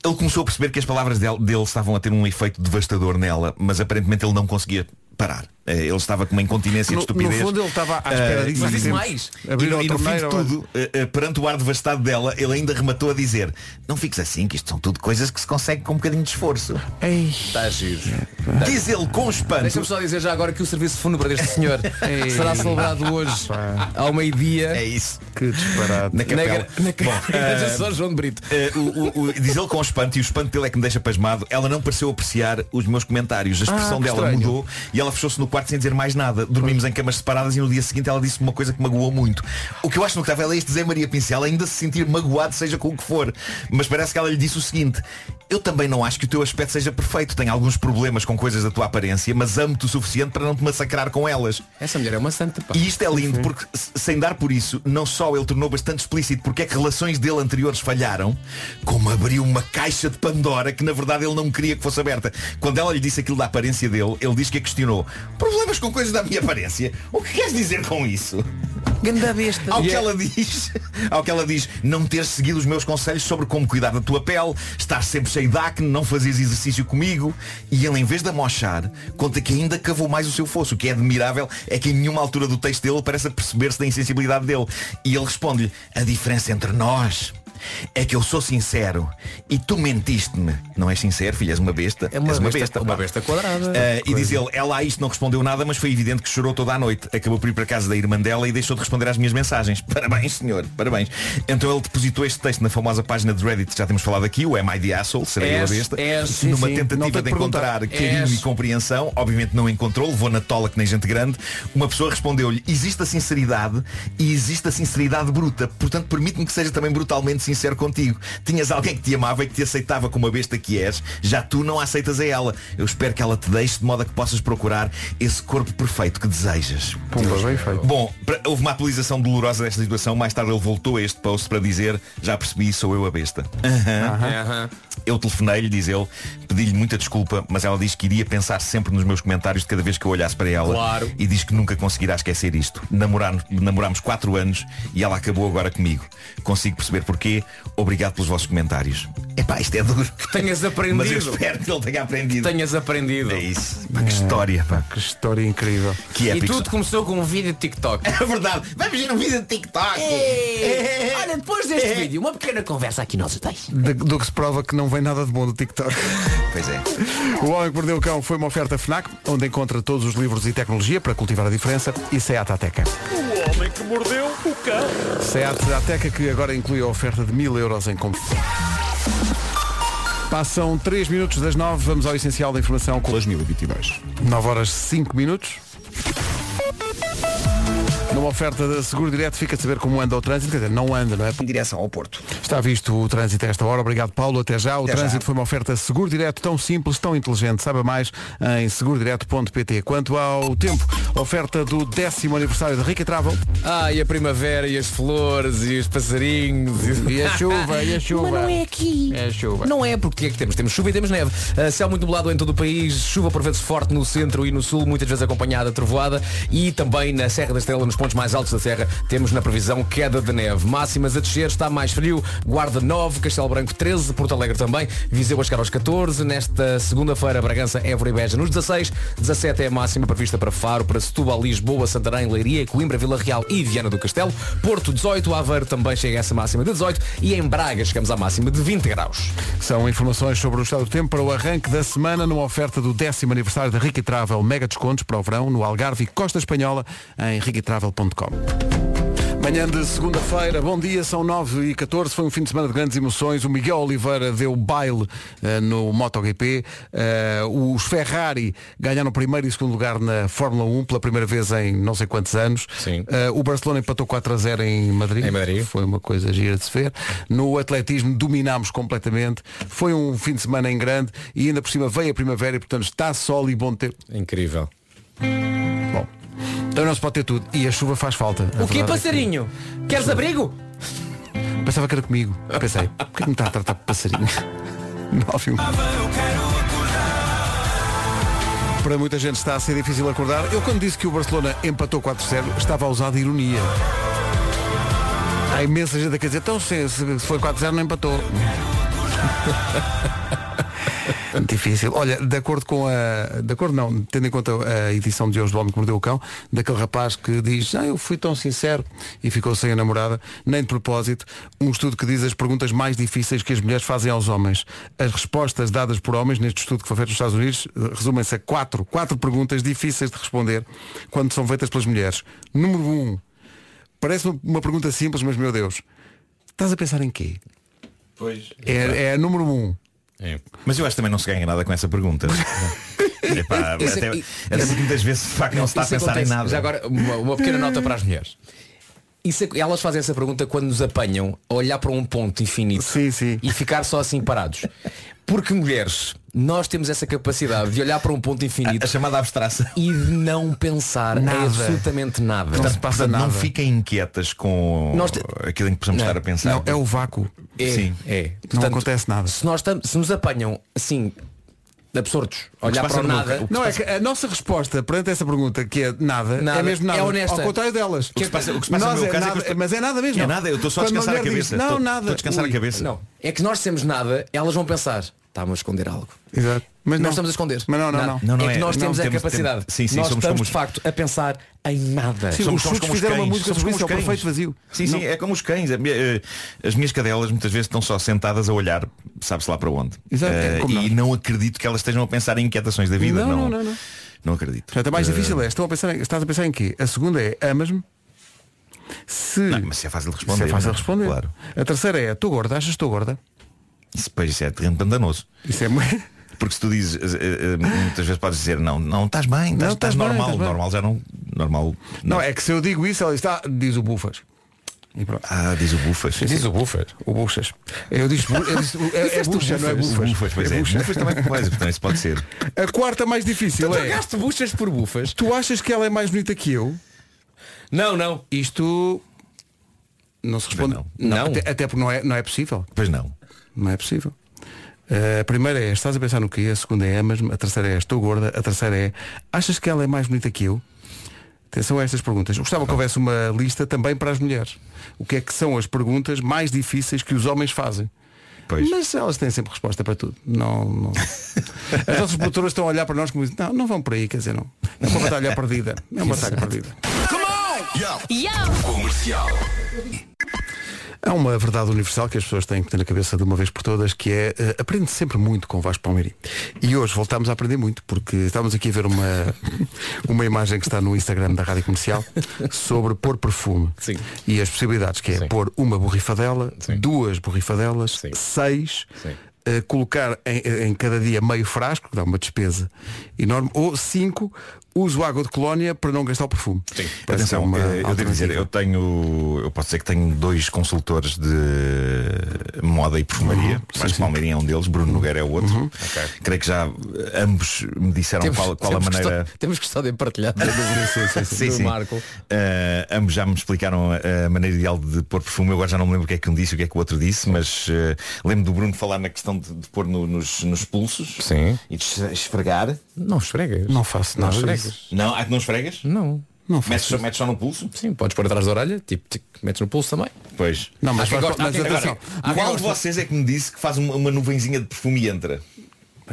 Ele começou a perceber que as palavras dele, dele estavam a ter um efeito devastador nela, mas aparentemente ele não conseguia parar. Eh, Ele estava com uma incontinência No, de no estupidez. fundo ele estava à espera Ah, disso. mas disse mais. E, no- a e no fim de torneira. tudo, eh, eh, perante o ar devastado dela, ele ainda rematou a dizer não fiques assim, que isto são tudo coisas que se consegue com um bocadinho de esforço. Ei, Está giro. Diz ele com espanto. Deixa-me só dizer já agora que o serviço fúnebre deste senhor será celebrado hoje ao meio-dia É isso. que disparate. Na na, capela. gra- na Bom, (laughs) eh, de São João de Brito. Eh, o- o- o- diz ele com espanto e o espanto dele é que me deixa pasmado ela não pareceu apreciar os meus comentários a expressão que dela estranho. mudou e ela fechou-se no quarto sem dizer mais nada. Dormimos em camas separadas e no dia seguinte ela disse uma coisa que magoou muito. O que eu acho notável é este Zé Maria Pincel ainda se sentir magoado seja com o que for. Mas parece que ela lhe disse o seguinte eu também não acho que o teu aspecto seja perfeito. Tenho alguns problemas com coisas da tua aparência mas amo-te o suficiente para não te massacrar com elas. Essa mulher é uma santa, pá. e isto é lindo porque sem dar por isso, não só ele tornou bastante explícito porque é que relações dele anteriores falharam, como abriu uma caixa de Pandora que na verdade ele não queria que fosse aberta. Quando ela lhe disse aquilo da aparência dele, ele diz que a questionou. Problemas com coisas da minha aparência? O que queres dizer com isso? Ganda besta. Ao que é- ela diz, (laughs) ao que ela diz, não teres seguido os meus conselhos sobre como cuidar da tua pele, estar sempre cheio de acne, não fazeres exercício comigo. E ele, em vez de amochar, conta que ainda cavou mais o seu fosso. O que é admirável é que em nenhuma altura do texto dele parece perceber-se da insensibilidade dele. E ele responde-lhe, a diferença entre nós é que eu sou sincero e tu mentiste-me. Não és sincero, filho, és uma besta. É uma és besta- uma pá. besta quadrada. Eh, e diz ele, ela a isto não respondeu nada, mas foi evidente que chorou toda a noite. Acabou por ir para casa da irmã dela e deixou de responder às minhas mensagens. (laughs) Parabéns, senhor, parabéns. Então ele depositou este texto na famosa página de Reddit já temos falado aqui, o Am I the Asshole, serei eu a besta, és, sim, numa sim. Tentativa de encontrar carinho És. e compreensão. Obviamente não encontrou, levou na tola que nem gente grande. Uma pessoa respondeu-lhe, existe a sinceridade e existe a sinceridade bruta. Portanto, permite-me que seja também brutalmente sincero contigo. Tinhas alguém que te amava e que te aceitava como a besta que és, já tu não a aceitas a ela. Eu espero que ela te deixe de modo a que possas procurar esse corpo perfeito que desejas. Pumba, bem feito. Bom, pra- houve uma atualização dolorosa desta situação. Mais tarde ele voltou a este post para dizer já percebi, sou eu a besta. Aham. Eu telefonei-lhe, diz ele, pedi-lhe muita desculpa, mas ela diz que iria pensar sempre nos meus comentários de cada vez que eu olhasse para ela. Claro. E diz que nunca conseguirá esquecer isto. Namorar, namorámos quatro anos e ela acabou agora comigo. Consigo perceber porquê. Obrigado pelos vossos comentários. Epá, isto é duro. Tenhas aprendido. Mas eu espero que ele tenha aprendido. Tenhas aprendido. É isso. Pá, que história, pá. Que história incrível. Que E épico. tudo começou com um vídeo de TikTok. (laughs) É verdade. Vamos ver um vídeo de TikTok. Olha, depois deste vídeo, uma pequena conversa aqui nós dois. De- do que se prova que não vem nada de bom do TikTok. Pois é. O Homem que Mordeu o Cão foi uma oferta FNAC, onde encontra todos os livros e tecnologia para cultivar a diferença e Seat Ateca. O homem que mordeu o cão. Seat Ateca que agora inclui a oferta de mil euros em combustível. Passam 3 minutos das 9, vamos ao essencial da informação com 2022. 9 horas 5 minutos. Numa oferta da Seguro Direto fica a saber como anda o trânsito, quer dizer, não anda, não é? Em direção ao Porto. Está visto o trânsito a esta hora. Obrigado, Paulo. Até já. O Até trânsito já. foi uma oferta seguro direto, tão simples, tão inteligente. Saiba mais em segurodireto.pt. Quanto ao tempo, oferta do décimo aniversário de Rica Travel. Ah, e a primavera, e as flores, e os passarinhos. E a (laughs) chuva, e a chuva. Mas não é aqui. É a chuva. Não é, porque o que é que temos? Temos chuva e temos neve. Ah, céu muito nublado em todo o país, chuva por vezes forte no centro e no sul, muitas vezes acompanhada de trovoada e também na Serra da Estrela, nos pontos mais altos da Serra, temos na previsão queda de neve. Máximas a descer, está mais frio, Guarda 9, Castelo Branco 13, Porto Alegre também, Viseu a chegar aos 14, nesta segunda-feira Bragança, Évora e Beja nos 16, 17 é a máxima prevista para Faro, para Setúbal, Lisboa, Santarém, Leiria, Coimbra, Vila Real e Viana do Castelo, Porto 18, Aveiro também chega a essa máxima de 18 e em Braga chegamos à máxima de 20 graus. São informações sobre o estado do tempo para o arranque da semana numa oferta do décimo aniversário da Travel. Mega descontos para o verão no Algarve e Costa Espanhola em riquitravel.pt. rr.com. Manhã de segunda-feira, bom dia, são 9 e 14 foi um fim de semana de grandes emoções. O Miguel Oliveira deu baile eh, no MotoGP. Eh, os Ferrari ganharam primeiro e segundo lugar na Fórmula 1 pela primeira vez em não sei quantos anos. Sim. Eh, o Barcelona empatou 4 a 0 em Madrid. Em Madrid. Foi uma coisa gira de se ver. No atletismo dominámos completamente. Foi um fim de semana em grande e ainda por cima veio a primavera e portanto está sol e bom tempo. Incrível. Bom, então não se pode ter tudo. E a chuva faz falta. A O que verdade é que- passarinho? Queres abrigo? Pensava que era comigo. Pensei, porquê que me está a tratar de passarinho? Nove e um. Para muita gente está a ser difícil acordar. Eu quando disse que o Barcelona empatou 4-0, estava a usar de ironia. Há imensa gente a quer dizer, então se, se foi 4-0 não empatou. (laughs) Difícil. Olha, de acordo com a. De acordo não, tendo em conta a edição de hoje do Homem que Mordeu o Cão, daquele rapaz que diz, ah, eu fui tão sincero e ficou sem a namorada, nem de propósito, um estudo que diz as perguntas mais difíceis que as mulheres fazem aos homens. As respostas dadas por homens neste estudo que foi feito nos Estados Unidos eh, resumem-se a quatro, quatro perguntas difíceis de responder quando são feitas pelas mulheres. Número um, parece uma- pergunta simples, mas meu Deus, estás a pensar em quê? Pois. É, é a número um. Mas eu acho que também não se ganha nada com essa pergunta. (laughs) Epá, Isso é- até, isso- até porque muitas vezes de facto não se está a Isso pensar acontece. em nada. Já agora, uma, uma pequena nota para as mulheres. Isso é- elas fazem essa pergunta quando nos apanham a olhar para um ponto infinito Sim, sim. e ficar só assim parados. Porque mulheres, nós temos essa capacidade de olhar para um ponto infinito A chamada abstração. e de não pensar em Nada. absolutamente nada. Não se passa Portanto, nada. não fiquem inquietas com Nós te- aquilo em que possamos Não. estar a pensar. Não, é o vácuo. É, Sim. é. Não acontece nada. Se nós tam- se nos apanham assim absurdos, olhar para nada, Não, é que a nossa resposta perante essa pergunta, que é nada, Nada, é mesmo nada. é honesta. Ao contrário delas. O que se passa- o que se passa no meu é caso é que nada, Mas é nada mesmo. É nada, eu estou só a descansar a cabeça. diz, não, Estou- nada. estou a descansar a Ui. cabeça. não. É que nós dissemos nada, elas vão pensar, estamos a esconder algo. Exato. Mas Nós não. estamos a esconder. Mas não, não, não. Não, não é que é. nós Não, temos a temos- capacidade. temos- sim, sim, nós somos estamos como de facto a pensar em nada. Sim, Somos- os somos surdos como os fizeram uma cães, música somos sobre isso, é o perfeito vazio. Sim, sim, é como os cães. Eh, As minhas cadelas muitas vezes estão só sentadas a olhar, sabe-se lá para onde. Exato, é como e nós. não acredito que elas estejam a pensar em inquietações da vida. Não, Não, não, não, acredito. Portanto, a mais Eh, difícil é, estão a pensar em, estás a pensar em quê? A segunda é, amas-me? Se... Não, mas se é fácil de responder. Isso é fácil de responder. Claro. A terceira é, estou gorda, achas que estou gorda? Isso, pois, isso é terreno pantanoso. Isso é muito... (laughs) Porque se tu dizes, eh, eh, muitas vezes podes dizer, não, não, estás bem, estás, Não, estás estás bem, normal. estás bem. normal já não. Normal. Não, é que se eu digo isso, ela diz, ah, diz o bufas. E pronto. Ah, diz o bufas. Diz o buffer. O buchas. Eu disse, eu disse é, é bucha, não é bufas. bufas, pois é. bucha. Bufas também pois, portanto, isso pode ser. A quarta mais difícil é, Trocaste buchas por bufas? tu achas que ela é mais bonita que eu? Não, não. Isto não se responde. não. Não. Até, até porque não é, não é possível. Pois não. Não é possível. Uh, a primeira é, estás a pensar no quê? A segunda é, amas-me. A terceira é, estou gorda. A terceira é, achas que ela é mais bonita que eu? Atenção a estas perguntas. Eu gostava que houvesse uma lista também para as mulheres. O que é que são as perguntas mais difíceis que os homens fazem? Pois. Mas elas têm sempre resposta para tudo. Não, não. As nossas produtoras estão a olhar para nós como dizem, não, não vão por aí, quer dizer, não. É uma batalha perdida. É uma batalha perdida. Comercial. Há uma verdade universal que as pessoas têm que ter na cabeça de uma vez por todas, que é eh, aprende sempre muito com o Vasco Palmeirim. E hoje voltámos a aprender muito, porque estávamos aqui a ver uma, (laughs) uma imagem que está no Instagram da Rádio Comercial sobre pôr perfume. Sim. E as possibilidades, que é Sim. pôr uma borrifadela, Sim. duas borrifadelas, Sim. seis, eh, colocar em, em cada dia meio frasco, que dá uma despesa enorme, ou cinco, uso água de colónia para não gastar o perfume. Sim. Atenção, eh, eu devo dizer, eu tenho, eu posso dizer que tenho dois consultores de moda e perfumaria. Acho que Palmeirinho é um deles, Bruno Nogueira é o outro. Creio que já ambos me disseram qual, qual a temos maneira. gostado- temos gostado de partilhar (laughs) Sim, do sim. Marco. Eh, ambos já me explicaram a, maneira ideal de pôr perfume. Eu agora já não me lembro o que é que um disse e o que é que o outro disse, mas eh, lembro do Bruno falar na questão de, de pôr no- nos, nos pulsos Sim. e de es- esfregar. Não esfregas. Não faço Não nada esfregas. Não, ah, que não esfregas? Não. Não Metes, só- metes só no pulso? Sim, podes pôr atrás da orelha, tipo, tipo, metes no pulso também. Pois. Não, mas, Há gosta- há mas atenção. agora, há Qual de vocês é que me disse que faz uma, uma nuvenzinha de perfume e entra?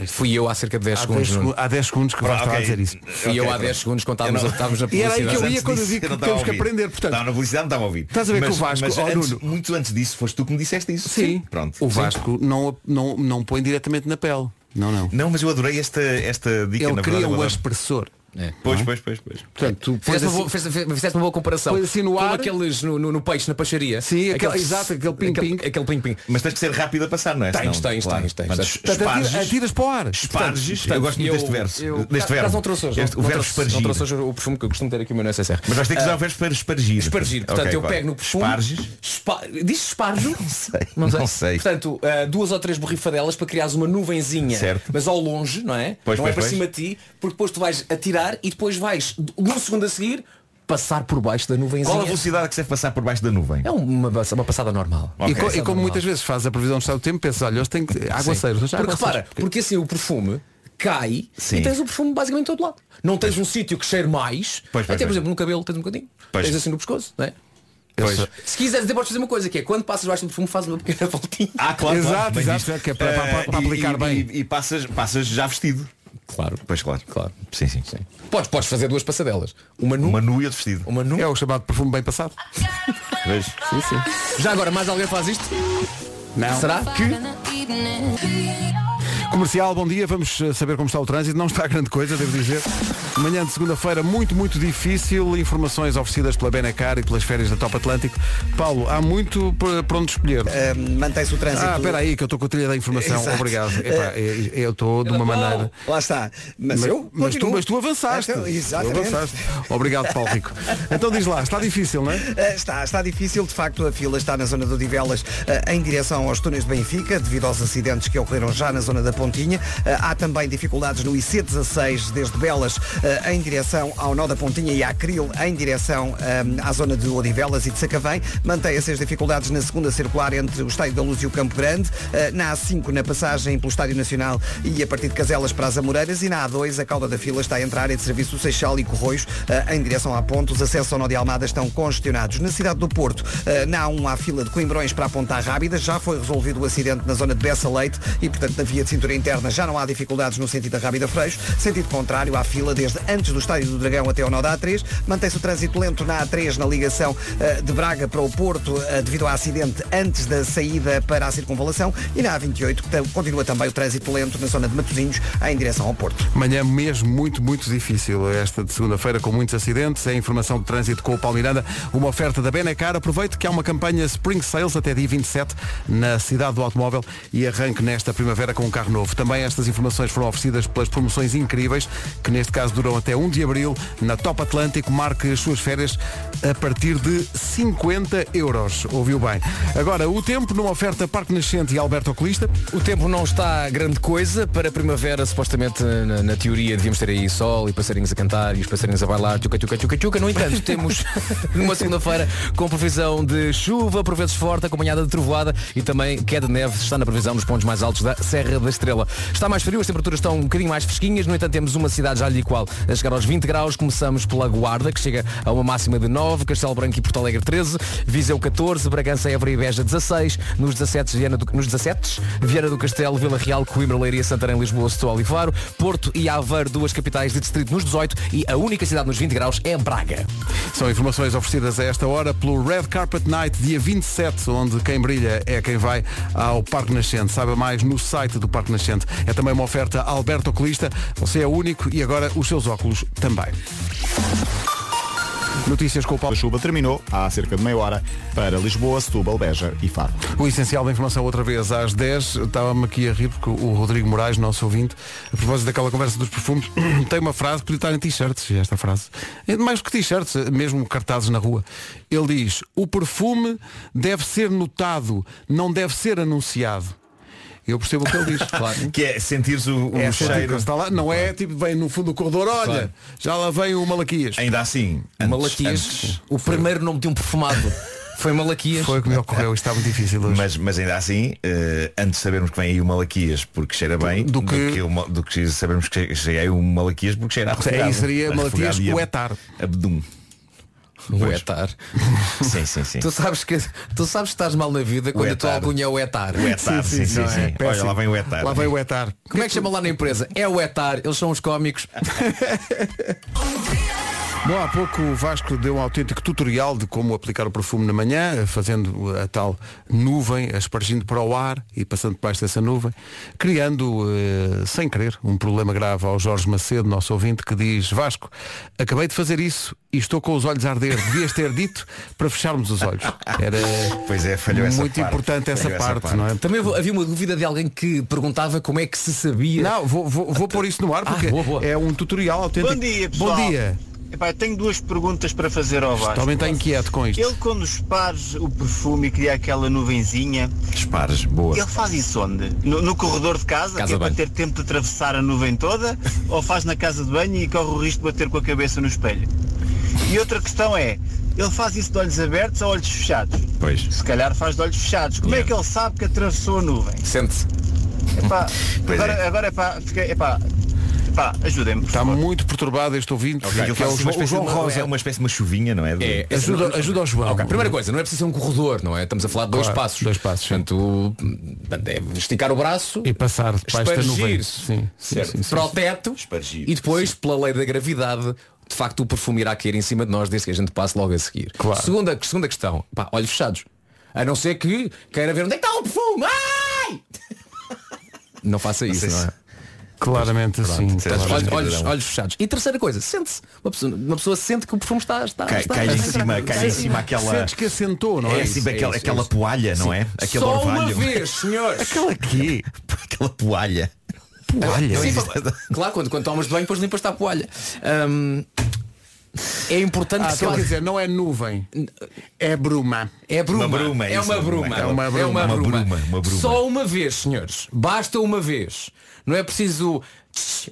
Fui eu há cerca de 10 Há 10, segundos. segu- Nuno. há 10 segundos que vais estar a dizer isso. Fui eu há 10 segundos quando estávamos, não- estávamos na E era aí que eu publicidade. ia quando eu digo que temos que aprender, portanto. Estava na publicidade, não estava a ouvir. Estás a ver mas, que o Vasco, mas ó, antes, Nuno. muito antes disso, foste tu que me disseste isso. Sim. Pronto. O Sim. Vasco não, não, não põe diretamente na pele. Não, não. Não, mas eu adorei esta, esta dica, Ele na cria verdade. um adoro. É. Pois, pois, pois, pois. Portanto, tu Fizeste uma, assim, boa, fizeste- uma boa comparação. Pões assim no ar. aqueles no, no, no peixe, na peixaria. Sim, aquele- exato, aquele ping-ping. Aquele, aquele ping-ping. Mas tens que ser rápido a passar, não é? Tens, Senão, tens, tens, tens. Tens. portanto, atira- esparges, atiras para o ar. esparges, Portanto, eu gosto muito deste verso. eu- deste verbo. não trouxe hoje. Este- não o verbo trouxe- Não espargir. trouxe hoje o perfume que eu costumo ter aqui o meu necessaire. Mas vais ter que usar o verbo para espargir. Espargir, portanto eu claro. pego no perfume Esparges. espa- Diz esparjo? Não sei, não sei. Portanto, ah, duas ou três borrifadelas para criares uma nuvenzinha Certo. Mas ao longe, não é? Pois, não é para cima de ti Porque depois tu vais atirar e depois vais Um segundo a seguir Passar por baixo da nuvenzinha Qual a velocidade que se deve passar por baixo da nuvem? É uma, uma passada normal E, Ok. co- e Passada como normal. muitas vezes faz a previsão do estado do tempo, pensa, olha, hoje tem que. Aguaceiros. Porque aguaceiros. repara, porque assim o perfume cai Sim. e tens o perfume basicamente todo lado. Não tens um sítio que cheire mais. Pois, pois, Até, por pois. exemplo, no cabelo tens um bocadinho. Pois. Tens assim no pescoço, não é? Pois. Se quiseres, podes fazer uma coisa, que é quando passas baixo do perfume, faz uma pequena voltinha. Ah, claro, Exato, claro, exato, visto. é que é para- para- para Eh, e- aplicar e- bem. E, e passas, passas já vestido. Claro. Pois claro. Claro. Sim, sim. sim. Podes, podes fazer duas passadelas. Uma nu, Uma nu e outro vestido. uma nu. É o chamado perfume bem passado. Vês? Sim, sim. Já agora, mais alguém faz isto? Não. Será que? Comercial, bom dia. Vamos eh, saber como está o trânsito. Não está grande coisa, devo dizer. Manhã de segunda-feira, muito, muito difícil. Informações oferecidas pela Benacar e pelas férias da Top Atlântico. Paulo, há muito para onde escolher. Ahm, Mantém-se o trânsito. Ah, espera aí, que eu estou com a trilha da informação. Exato. Obrigado. Epá, eh, eu estou de uma maneira. Lá está. Mas, Mas, eu mas tu, mas tu avançaste. Então, Tu exatamente. avançaste. Obrigado, Paulo Rico. (laughs) Então diz lá, está difícil, não é? Uh, Está, está difícil, de facto a fila está na zona do Odivelas uh, em direção aos túneis de Benfica, devido aos acidentes que ocorreram já na zona da Pontinha. Uh, há também dificuldades no IC16 desde Belas uh, em direção ao nó da Pontinha e à Cril em direção um, à zona de Odivelas e de Sacavém. Mantém-se as dificuldades na segunda circular entre o Estádio da Luz e o Campo Grande, na A5 na passagem pelo Estádio Nacional e a partir de Caselas para as Amoreiras e na A2 a cauda da fila está a área de serviço Seixal e Corroios em direção à ponte. Os acessos ao nó de Almada estão congestionados. Na cidade do Porto, na A1 há fila de Coimbrões para a Ponta Rábida. Já foi resolvido o acidente na zona de Bessa Leite e, portanto, na via de cintura interna já não há dificuldades no sentido da Rábida Freixo. Sentido contrário, há fila desde antes do Estádio do Dragão até ao nó da A3. Mantém-se o trânsito lento na A3 na ligação uh, de Braga para o Porto uh, devido ao acidente antes da saída para a circunvalação e na A28 que tam- continua também o trânsito lento na zona de Matosinhos em direção ao Porto. Manhã mesmo muito, muito difícil. Esta de segunda-feira com muitos acidentes. É informação de trânsito com o Paulo Miranda. Uma oferta da Benacar. Aproveite que há uma campanha Spring Sales até dia 27 na cidade do automóvel e arranque nesta primavera com um carro novo. Também estas informações foram oferecidas pelas promoções incríveis que neste caso duram até 1 de abril na Top Atlântico. Marque as suas férias a partir de 50 euros. Ouviu bem. Agora, o tempo numa oferta Parque Nascente e Alberto Oculista. O tempo não está grande coisa para a primavera, supostamente na, na teoria devíamos ter aí sol e passarinhos a cantar e os passarinhos a bailar, tchuca, tchuca, tchuca, tchuca. No entanto, (laughs) temos numa segunda-feira com previsão de chuva, por vezes forte, acompanhada de trovoada e também queda de neve, está na previsão nos pontos mais altos da Serra da Estrela. Está mais frio, as temperaturas estão um bocadinho mais fresquinhas, no entanto temos uma cidade já lhe igual a chegar aos 20 graus, começamos pela Guarda, que chega a uma máxima de 9, Castelo Branco e Porto Alegre 13, Viseu 14, Bragança, Évora e Beja 16, nos 17, Viana do, nos 17, Viana do Castelo, Vila Real, Coimbra, Leiria, Santarém, Lisboa, Setúbal e Faro, Porto e Aveiro, duas capitais de distrito nos 18 e a única cidade nos 20 graus é Braga. São informações oferecidas a esta hora pelo Red Carpet Night, dia 27, onde quem brilha é quem vai ao Parque Nascente. Saiba mais no site do Parque Nascente. É também uma oferta Alberto Oculista. Você é o único e agora os seus óculos também. Notícias com o Paulo. A chuva terminou há cerca de meia hora para Lisboa, Setúbal, Beja e Faro. O essencial da informação outra vez às 10. Estava-me aqui a rir porque o Rodrigo Moraes, nosso ouvinte, a propósito daquela conversa dos perfumes, (clears throat) tem uma frase que podia estar em t-shirts, esta frase. É Mais que t-shirts, mesmo cartazes na rua. Ele diz, o perfume deve ser notado, não deve ser anunciado. Eu percebo o que ele diz. (laughs) Claro. Que é sentir-se o, o É sentir que cheiro. está lá, não é tipo, vem no fundo do corredor, olha, Claro. já lá vem o Malaquias. Ainda assim. antes- Malaquias, antes- o primeiro nome de um perfumado (laughs) foi Malaquias. Foi o que me ocorreu, isto está muito difícil hoje. Mas, mas ainda assim, eh, antes de sabermos que vem aí o Malaquias porque cheira bem, Do do, que- que, o ma- do que sabermos que chega aí o Malaquias porque cheira a Aí seria Malaquias Uetar. Abdum. O etar. (laughs) Sim, sim, sim. Tu sabes que tu sabes que estás mal na vida quando a tua alcunha é o etar. O etar, sim, sim, não sim. é? Olha, Péssimo. lá vem o etar. Lá vem o etar. Como é que chama lá na empresa? É o etar, eles são os cómicos. (laughs) Bom, há pouco o Vasco deu um autêntico tutorial de como aplicar o perfume na manhã, fazendo a tal nuvem, aspargindo para o ar e passando por baixo dessa nuvem, criando, eh, sem querer, um problema grave ao Jorge Macedo, nosso ouvinte, que diz, Vasco, acabei de fazer isso e estou com os olhos a arder. Devias ter dito para fecharmos os olhos. Era Pois é, falhou essa muito parte. importante essa Falhou parte, não é? Também havia uma dúvida de alguém que perguntava como é que se sabia. Não, vou, vou, vou pôr isso no ar porque boa, boa. é um tutorial autêntico. Bom dia, pessoal. Bom dia. Epá, tenho duas perguntas para fazer ao Vasco. Também está inquieto com isto. Ele quando espares o perfume e cria aquela nuvenzinha, Dispares, boa. ele faz isso onde? No, no corredor de casa, Casa que é para ter tempo de atravessar a nuvem toda, (laughs) ou faz na casa de banho e corre o risco de bater com a cabeça no espelho? E outra questão é, ele faz isso de olhos abertos ou olhos fechados? Pois. Se calhar faz de olhos fechados. Como é que ele sabe que atravessou a nuvem? Sente-se. (laughs) Agora, é. agora epá, fiquei, epá, epá, ajudem-me. Está favor. muito perturbado este ouvinte, Ok, que é o João, uma o espécie João de uma- Rosa. É uma espécie de uma chuvinha, não é? De- É, Ajuda, ajuda ao João. Ok, Primeira coisa, não é preciso ser um corredor, não é? Estamos a falar de dois Claro, passos. dois passos. Portanto, é esticar o braço, E passar debaixo da nuvem. Sim, sim, sim. para o teto Espargir, e depois, pela lei da gravidade, de facto o perfume irá cair em cima de nós desde que a gente passe logo a seguir. Claro. Segunda, segunda questão, pá, olhos fechados. A não ser que queira ver onde é que está o perfume. Ai! (laughs) Não faça isso, sei não, se- é? Claramente sim. se- claramente. Olhos, Claro. olhos, olhos fechados. E terceira coisa, sente-se. Uma pessoa, uma pessoa sente que o perfume está. está, Cai, está cai em cima, cai em cima aquela. Sentes que assentou, não é? É assim, isso, aquela, é isso, aquela é isso. poalha, não é? Aquele Só uma orvalho. vez, senhores. (laughs) Aquela aqui. (laughs) Aquela poalha. Olha. Sim, claro, quando, quando tomas de banho, depois limpas-te a poalha. Hum, é importante Ah, que se então, quer dizer, não é nuvem. É bruma. É bruma. Uma bruma, é é uma uma bruma. bruma. É uma bruma. É uma Uma bruma. bruma, uma bruma. Só uma vez, senhores. Basta uma vez. Não é preciso.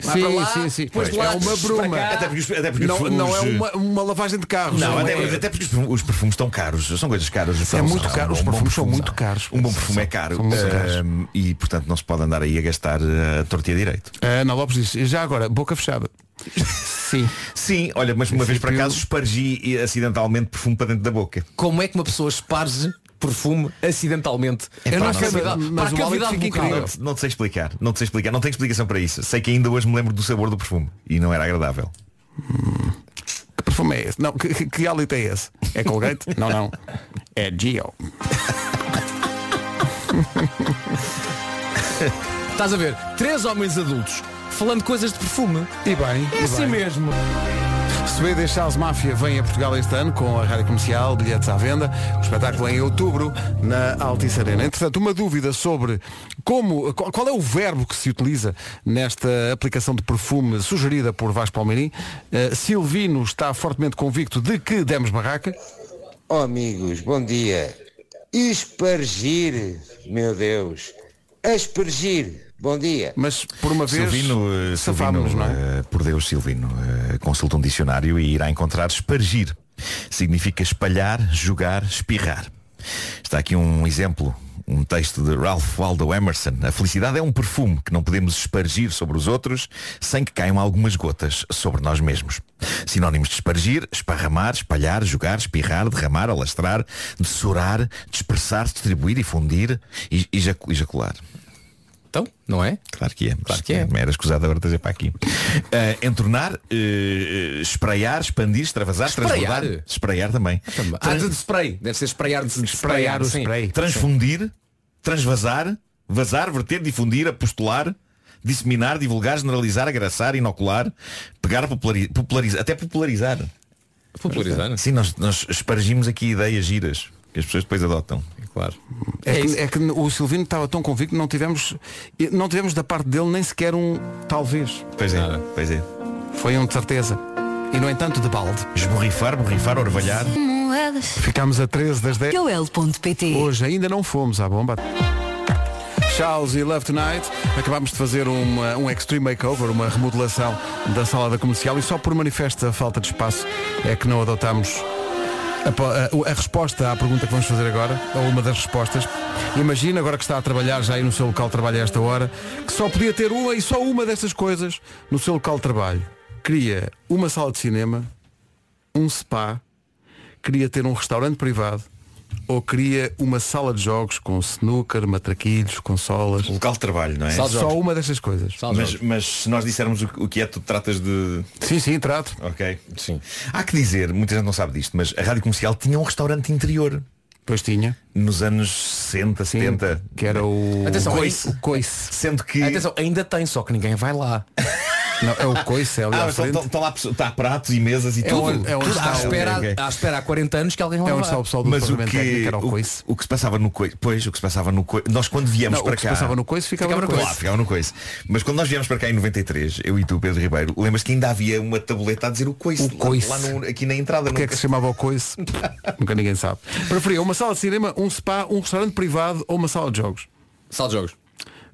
Vai Sim, lá, sim, sim. depois de É uma bruma. Até porque, os- até porque Não, os, não é uma, uma lavagem de carros. Não, não até, é. até porque os perfumes, estão caros, são coisas caras. É muito caro, os Um perfumes são perfume- muito caros. Um bom perfume é caro São muito caros. Ahm, e portanto não se pode andar aí a gastar eh, a torta e a direito. A Ana Lopes diz, já agora, boca fechada. (laughs) Sim. Sim, olha, mas uma vez por acaso espargi eh, acidentalmente perfume para dentro da boca. Como é que uma pessoa esparge perfume acidentalmente? Eu não sei, cavidade- mas para a cavidade fica bucal. incrível. Não, te- não te sei explicar, não te sei explicar, não tenho explicação para isso. Sei que ainda hoje me lembro do sabor do perfume e não era agradável. Que perfume é esse? Não, que, que, que hálito é esse? É Colgate? (laughs) não, não. É Gio. Estás a ver? Três homens adultos falando coisas de perfume. E bem, É e assim bem. mesmo. Swedish Charles Mafia vem a Portugal este ano com a rádio comercial, bilhetes à venda. O espetáculo é em outubro na Altice Arena. Entretanto, uma dúvida sobre como, qual, é o verbo que se utiliza nesta aplicação de perfume sugerida por Vasco Palmeirim. Uh, Silvino está fortemente convicto de que demos barraca. Oh amigos, bom dia. Espargir, meu Deus. Aspergir, bom dia. Mas por uma vez Silvino, eh, Silvino safámos-nos, não é? eh, por Deus, Silvino, eh, consulta um dicionário e irá encontrar espargir. Significa espalhar, jogar, espirrar. Está aqui um exemplo, um texto de Ralph Waldo Emerson. A felicidade é um perfume que não podemos espargir sobre os outros sem que caiam algumas gotas sobre nós mesmos. Sinónimos de espargir, esparramar, espalhar, jogar, espirrar, derramar, alastrar, dessorar, dispersar, distribuir e fundir e ejacu- ejacular. Então, não é? Claro que é. Claro que é. Era escusado agora trazer para aqui. Eh, entornar, eh, espraiar, expandir, extravasar, Espraiar? transbordar. Espraiar também. Ah, de spray. Deve ser sprayar de Sprayar o spray. Transfundir, transvasar, vazar, verter, difundir, apostolar, disseminar, divulgar, generalizar, agraçar, inocular, pegar, populari- popularizar, até popularizar. Popularizar. Sim, nós, nós espargimos aqui ideias giras que as pessoas depois adotam. Claro. É, que, isso. é que o Silvino estava tão convicto que não tivemos, não tivemos da parte dele nem sequer um talvez. Pois é, Nada. pois é. Foi um de certeza. E no entanto de balde. Esborrifar, borrifar, orvalhar. Ficámos a 13 das 10. Joel.pt Hoje ainda não fomos à bomba. Charles e Love Tonight. Acabámos de fazer uma, um extreme makeover, uma remodelação da sala da comercial e só por manifesta falta de espaço é que não adotámos a, a- a resposta à pergunta que vamos fazer agora, ou uma das respostas. Imagina, agora que está a trabalhar já aí no seu local de trabalho a esta hora, que só podia ter uma e só uma dessas coisas no seu local de trabalho. Queria uma sala de cinema, um spa, queria ter um restaurante privado ou queria uma sala de jogos com snooker, matraquilhos, consolas? Local de trabalho, não é? Sala de Só jogos. uma destas coisas. Sala de Mas, mas se nós dissermos o, que é, tu tratas de. Sim, sim, trato. Ok. Sim. Há que dizer, muita gente não sabe disto, mas a rádio comercial tinha um restaurante interior Pois tinha. nos anos 60, Sim, 70. que era o Atenção, coice. O coice. Sendo que. Atenção, ainda tem, só que ninguém vai lá. (laughs) Não, é o coice, é ali Ah, à frente. estão estão lá está pratos e mesas e É tudo. onde- é onde Tudo está à o- espera, à há 40 anos que alguém lá É onde está o pessoal do Mas o Departamento Técnico, que, era o o, coice. o que se passava no coice, pois, o que se passava no coice, nós quando viemos Não, para o que se cá, passava no coice ficava, Ficava no no coice. Claro, ficava no coice. Mas quando nós viemos para cá em 93, eu e tu, Pedro Ribeiro, lembras que ainda havia uma tabuleta a dizer o coice, O lá- coice. Lá, no- aqui na entrada. O que é que se chamava o coice? (laughs) Nunca ninguém sabe. Preferia uma sala de cinema, um spa, um restaurante privado ou uma sala de jogos? Sala de jogos.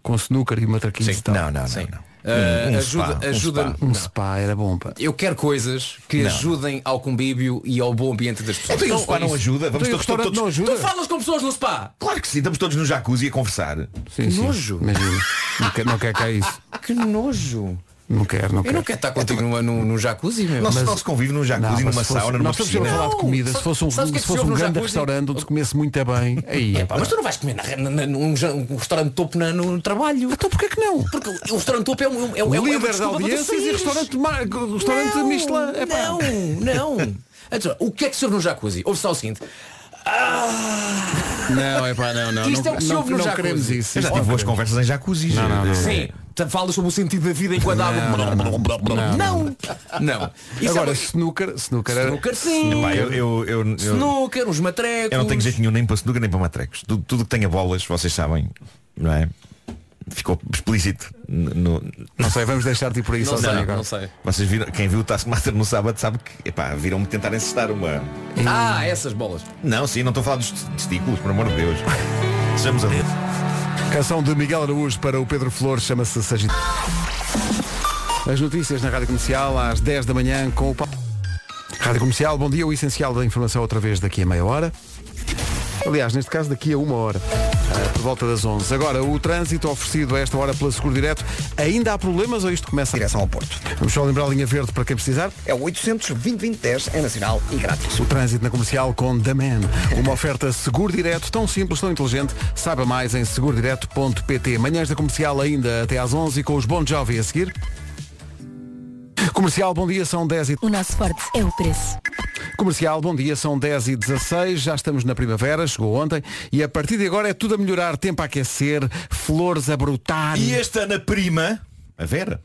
Com snooker e matraquinhos e. Não, não, não, Sim. não. Uh, Um- um ajuda, spa, um ajuda. spa. Um não. spa era bom, pá. Eu quero coisas que ajudem ao convívio e ao bom ambiente das pessoas. Então o spa é não ajuda? Vamos Então, todos, todos, não ajuda? Tu falas com pessoas no spa. Claro que sim, estamos todos no jacuzzi a conversar. Sim, sim. nojo. Imagina. Não quer, não quer cá isso. Que nojo. Não quer, não Eu quer. não quero estar contigo no, no, no jacuzzi, meu. Não, se não se convive num jacuzzi, mas numa se fosse- sauna, numa piscina. falar de Não, comida. Se sabe- fosse um, é se se fosse um grande jacuzzi? restaurante onde se comesse muito bem, (laughs) aí é pá. Mas tu não vais comer na, na, na- num, um restaurante topo na- no trabalho. Então porquê que não? Porque o restaurante topo é um é, um- O é, um- é líder tu audiências e restaurante, restaurante Não, Michelin. É pá. Não, não. (laughs) Então, o que é que se ouve no jacuzzi? Ouve só o seguinte. Não, é pá, não, não. Isto é o que se não, ouve no não jacuzzi. queremos isso. Eu já Isto tive não boas conversas em jacuzzis. Não, não, não. Sim. Falas sobre o sentido da vida enquanto a água. não, Não. Não. Isso Agora, é snooker, snooker, era- Snooker sim. Eu, eu, eu, eu, Snooker, os matrecos. eu não tenho jeito nenhum nem para snooker nem para matrecos. Tudo, tudo que tenha bolas, vocês sabem, não é? Ficou explícito. No, Não sei, vamos deixar-te ir por aí Não sozinho sei, agora. não sei. vocês viram, quem viu o Taskmaster no sábado sabe que epá, viram-me tentar encestar uma. Ah, essas bolas. Não, sim, não estou a falar dos testículos, por amor de Deus. (laughs) Sejamos a ver. Canção de Miguel Araújo para o Pedro Flores chama-se Sagit. As notícias na Rádio Comercial às 10 da manhã com o Paulo. Rádio Comercial, bom dia, o essencial da informação outra vez daqui a meia hora. Aliás, neste caso daqui a uma hora, eh, por volta das 11. Agora, o trânsito oferecido a esta hora pela Seguro Direto, ainda há problemas ou isto começa. Direção ao Porto. Vamos só lembrar a linha verde para quem precisar. É o 800 2010 é nacional e grátis. O trânsito na comercial com The Man. Uma oferta seguro direto, tão simples, tão inteligente. Saiba mais em segurodireto.pt. Manhãs da comercial ainda até às 11 com os Bon Jovi a seguir. Comercial, bom dia, são 10 e... O nosso forte é o preço. Comercial, bom dia, são 10 e 16 já estamos na primavera, chegou ontem, e a partir de agora é tudo a melhorar, tempo a aquecer, flores a brotar. E este ano a prima, a Vera,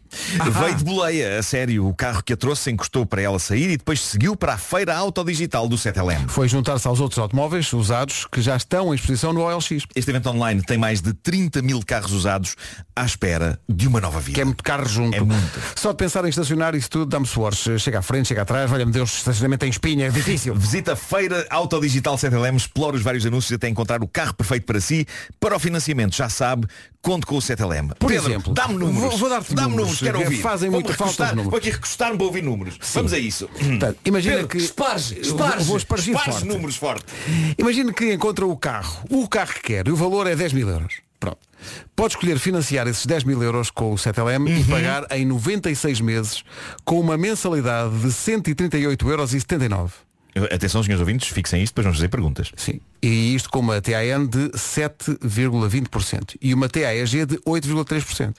veio de boleia, a sério. O carro que a trouxe encostou para ela sair e depois seguiu para a feira autodigital do 7LM. Foi juntar-se aos outros automóveis usados que já estão em exposição no OLX. Este evento online tem mais de 30 mil carros usados à espera de uma nova vida. Que é muito carro junto. É muito. Só de pensar em estacionar isso tudo dá-me suores. Chega à frente, chega atrás, valha-me Deus, estacionamento em espinha, é difícil. (laughs) Visita a Feira Autodigital 7LM, explora os vários anúncios até encontrar o carro perfeito para si. Para o financiamento, já sabe, conte com o 7LM. Por Pedro, exemplo, dá-me números. vou- vou dar-te Dá-me números, números, quero que ouvir. fazem muita falta números. Vou aqui recostar-me para ouvir números. Vamos a isso. Portanto, imagina Pedro, que. esparge, esparge. Vou, espargir Faz forte. números forte. Imagina que encontra o carro, o carro que quer, e o valor é 10 mil euros. Pronto. Pode escolher financiar esses 10 mil euros com o 7LM Uhum. e pagar em 96 meses com uma mensalidade de 138,79 euros. Atenção, senhores ouvintes, fixem isto, depois vamos fazer perguntas. Sim. E isto com uma TAN de 7,20% e uma TAEG de 8,3%.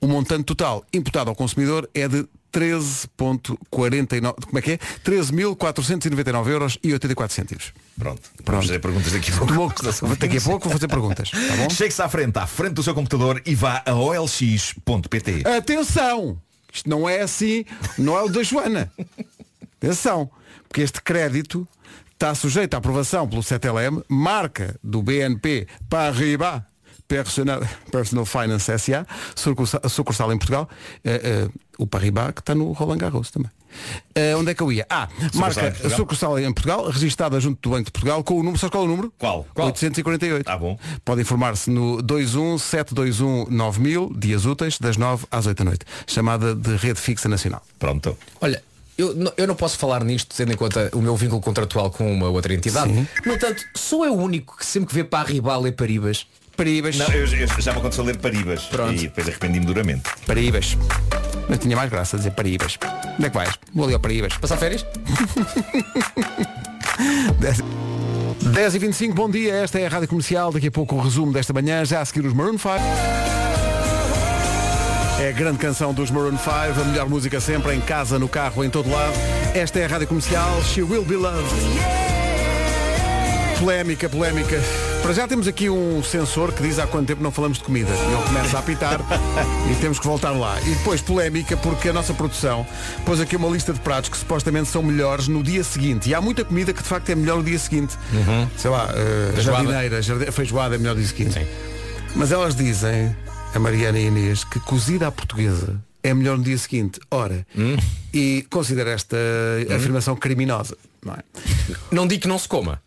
O montante total imputado ao consumidor é de 13.49, como é que é? 13.499 euros e 84 cêntimos. Pronto. Pronto. Vamos fazer perguntas daqui a pouco. Tomou- Daqui a pouco vou fazer perguntas, tá? (laughs) Chegue-se à frente, à frente do seu computador e vá a olx.pt. Atenção! Isto não é assim, não é o da Joana. (laughs) Atenção, porque este crédito está sujeito à aprovação pelo 7LM, marca do BNP Paribas Personal, Personal Finance SA, sucursal, sucursal em Portugal, eh, eh, o Paribas que está no Roland Garros também. Eh, onde é que eu ia? Ah, marca Portugal? sucursal em Portugal, registada junto do Banco de Portugal, com o número, sabes qual é o número? Qual? 848. Ah, bom. Pode informar-se no 217219000, dias úteis, das 9 às 8 da noite. Chamada de Rede Fixa Nacional. Pronto. Olha, eu, não- eu não posso falar nisto tendo em conta o meu vínculo contratual com uma outra entidade. No entanto, sou eu o único que sempre que vê para a rival é Paribas. Paribas. Não, eu, eu já me aconteceu a ler Paribas. Pronto. E depois arrependi-me duramente. Paribas. Mas tinha mais graça dizer Paribas. Onde é que vais? Vou ali ao Paribas. Passar férias? (laughs) 10 e 25 bom dia, esta é a Rádio Comercial, daqui a pouco o resumo desta manhã, já a seguir os Maroon 5. É a grande canção dos Maroon 5, a melhor música sempre, em casa, no carro, em todo lado. Esta é a Rádio Comercial, She Will Be Loved. Polémica, polémica. Para já temos aqui um sensor que diz há quanto tempo não falamos de comida. E ele começa a apitar (laughs) e temos que voltar lá. E depois polémica porque a nossa produção pôs aqui uma lista de pratos que supostamente são melhores no dia seguinte. E há muita comida que de facto é melhor no dia seguinte. Sei lá, Feijoada. jardineira, jardi- feijoada é melhor no dia seguinte. Mas elas dizem, a Mariana Inês, que cozida à portuguesa é melhor no dia seguinte. Ora, e considera esta afirmação criminosa. Não, é? Não digo que não se coma.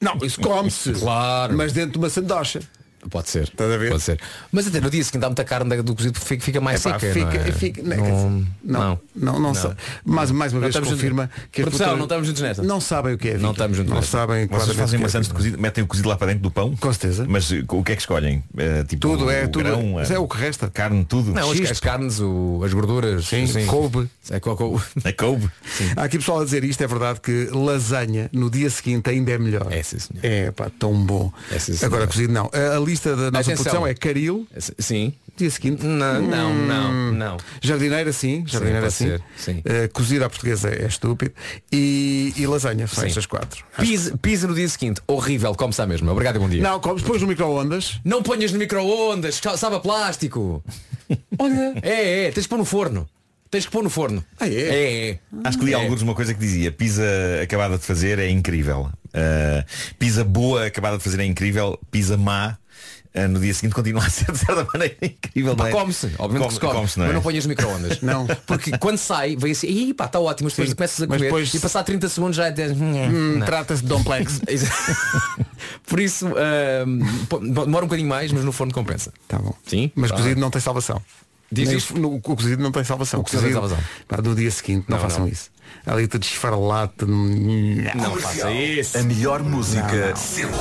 não isso come-se. Claro. Mas dentro de uma sandocha. Pode ser. Estás a ver? Pode ser. Mas até no dia seguinte dá muita carne do cozido fica, fica mais Epá, seca. fica, não é? fica- não, não, não, não, não, não, sa- Mais, mais uma Não vez estamos confirma juntos. que Produção, não estamos juntos nesta. Não sabem o que é. Não estamos juntos Não sabem Vocês fazem que é maçãs de cozido, metem o cozido lá para dentro do pão? Com certeza. Mas eh, o que é que escolhem? Eh, tipo, Tudo, é o tudo. grão, Mas é o que resta. Carne, tudo. Não, as, carnes, o- as gorduras. Sim, couve. É co- co- A couve. (laughs) Há aqui pessoal a dizer isto, é verdade que lasanha no dia seguinte ainda é melhor. É, sim, senhor. É pá, tão bom. É, sim. Agora cozido não. A, a lista da nossa Atenção. produção é caril, Sim. dia seguinte. Não, não, não, não. Jardineira sim, jardineira pode sim. ser, sim. Eh, cozida à portuguesa é estúpido. E, e lasanha, são Sim. estas quatro. Pisa, pisa no dia seguinte. Horrível, como está mesmo. Obrigado e bom dia. Não, comes depois no micro-ondas. Não ponhas no micro-ondas, sabe a plástico. Olha. É, é, tens que pôr no forno. Tens que pôr no forno. Ah, é? É, é. Acho que li É. alguns uma coisa que dizia Pizza acabada de fazer é incrível uh, Pizza boa acabada de fazer é incrível Pizza má uh, no dia seguinte continua a ser de certa maneira incrível não Pá, é? come-se, obviamente que se come, come-se, não é? mas não ponhas no micro-ondas. (laughs) Não. Porque quando sai, vem assim, Ih, pá, está ótimo, mas depois Sim, começas a comer depois- e passar 30 segundos já é. Hum, Não. Trata-se de Domplex. (laughs) Por isso, demora um bocadinho mais, mas no forno compensa. Tá bom. Sim, Mas tá. cozido não tem salvação. Diz Nem isto? o, no- o cozido não tem salvação. O cozido não tem salvação. pá, no dia seguinte, não, Não, façam não. isso. Ali te desfarlate. Não. Não faça isso. A melhor música sempre.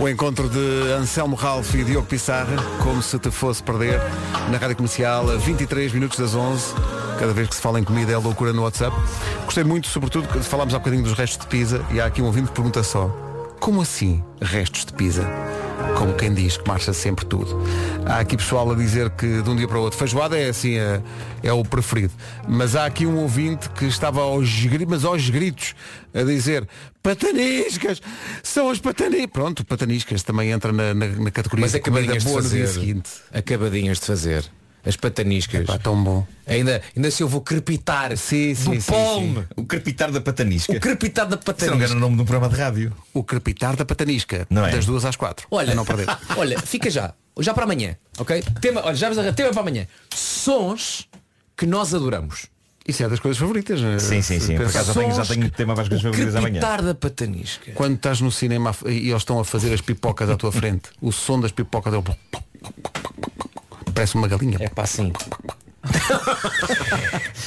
O encontro de Anselmo Ralph e Diogo Pissarra, como se te fosse perder, na Rádio Comercial, a 23 minutos das 11. Cada vez que se fala em comida é loucura no WhatsApp. Gostei muito, sobretudo, que falámos há bocadinho dos restos de pizza e há aqui um ouvinte que pergunta só, como assim restos de pizza? Como quem diz que marcha sempre tudo. Há aqui pessoal a dizer que de um dia para o outro feijoada é assim, é, é o preferido. Mas há aqui um ouvinte que estava aos gritos, mas aos gritos, a dizer pataniscas, são as pataniscas. Pronto, pataniscas também entra na, na, na categoria Mas de comida boa no dia fazer. seguinte. Acabadinhas de fazer. As pataniscas. Pá, tão bom. Ainda, ainda se eu vou crepitar Sim, sim, do sim, palme. O crepitar da patanisca O crepitar da Se não me engano patanisca. o nome de um programa de rádio O crepitar da patanisca, Não é? das duas às quatro. Olha, não perder. (laughs) olha, fica já. Já para amanhã, ok? Tema, olha, já tema para amanhã. Sons que nós adoramos. Isso é das coisas favoritas. né? Sim, sim, sim Por acaso já tenho, já tenho tema para as coisas favoritas amanhã crepitar da patanisca. Quando estás no cinema e eles estão a fazer as pipocas à tua frente, o som das pipocas é o... Parece uma galinha. É pá, assim. (laughs)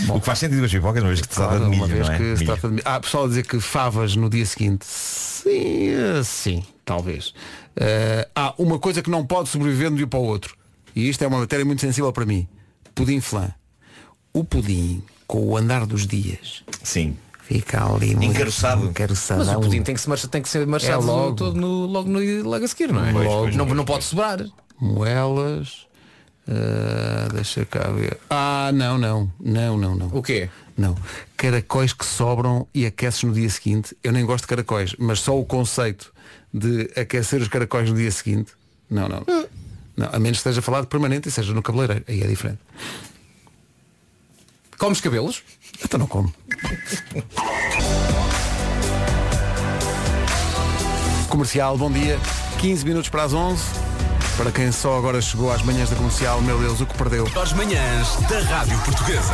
O que faz sentido as pipocas uma vez que se trata de milho, não é? que se trata de milho. Há pessoal a dizer que favas no dia seguinte. Sim, eh, sim, talvez. Eh, há uma coisa que não pode sobreviver de um dia para o outro. E isto é uma matéria muito sensível para mim. Pudim flan. O pudim, com o andar dos dias, Sim fica ali muito Encaroçado. encaroçado. Mas o pudim tem que, se marchar, tem que ser marchado É logo. todo no, logo, no, logo a seguir, não é? Pois, pois, não, pois, não pode sobrar. Moelas. Eh, deixa cá ver. Ah, não, não. Não, não, não. O quê? Não. Caracóis que sobram e aqueces no dia seguinte. Eu nem gosto de caracóis, mas só o conceito de aquecer os caracóis no dia seguinte. Não, não. Não, a menos que esteja de permanente e seja no cabeleireiro. Aí é diferente. Comes cabelos? Então não como. Comercial, bom dia. 15 minutos para as 11. Para quem só agora chegou às manhãs da comercial, meu Deus, o que perdeu. Às manhãs da Rádio Portuguesa.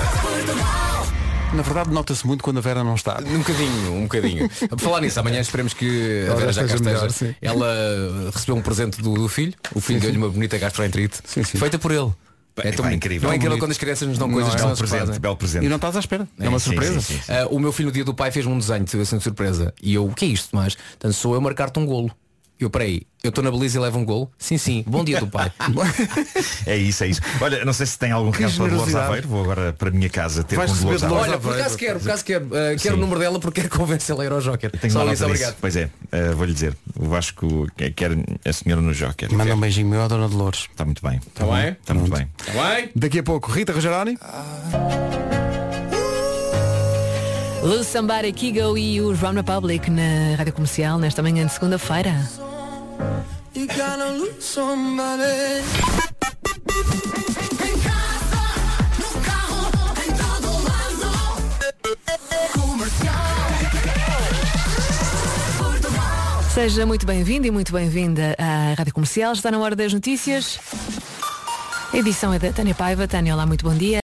Na verdade, nota-se muito quando a Vera não está. Um bocadinho, um bocadinho. (laughs) Por falar nisso, amanhã esperemos que a Vera já cá esteja melhor, sim. Ela recebeu um presente do, do filho. O filho deu-lhe uma bonita gastroenterite. Sim, sim. Feita por ele. Pá, tão bonito. incrível. Não é incrível quando as crianças nos dão Não coisas é? que Belo são se presente, belo presente E não estás à espera. É uma sim, surpresa. sim, sim, sim. Ah, o meu filho no dia do pai fez-me um desenho assim de surpresa. E eu, o que é isto? Mas, portanto, sou eu marcar-te um golo. Eu, peraí, eu estou na Belize e levo um gol? Sim, sim. Bom dia do pai. (laughs) É isso, é isso. Olha, não sei se tem algum Que recado para Dolores. Aveiro. Vou agora para a minha casa ter Vais com Dolores Aveiro. Olha, por acaso quero, por acaso quero. Uh, quero Sim. o número dela porque quero convencê-la a ir ao Joker. Tenho Só uma isso, obrigado. Pois é, eh, vou-lhe dizer. O Vasco quer- quer a senhora no Joker. Manda um beijinho meu à Dona Dolores. Está muito bem. Está bem? Está muito bem. Tá bem? Daqui a pouco, Rita Rogeroni. Lose Somebody, Kigo e o Run Republic na Rádio Comercial nesta manhã de segunda-feira. Seja muito bem-vindo e muito bem-vinda à Rádio Comercial. Está na hora das notícias. A edição é da Tânia Paiva. Tânia, olá, muito bom dia.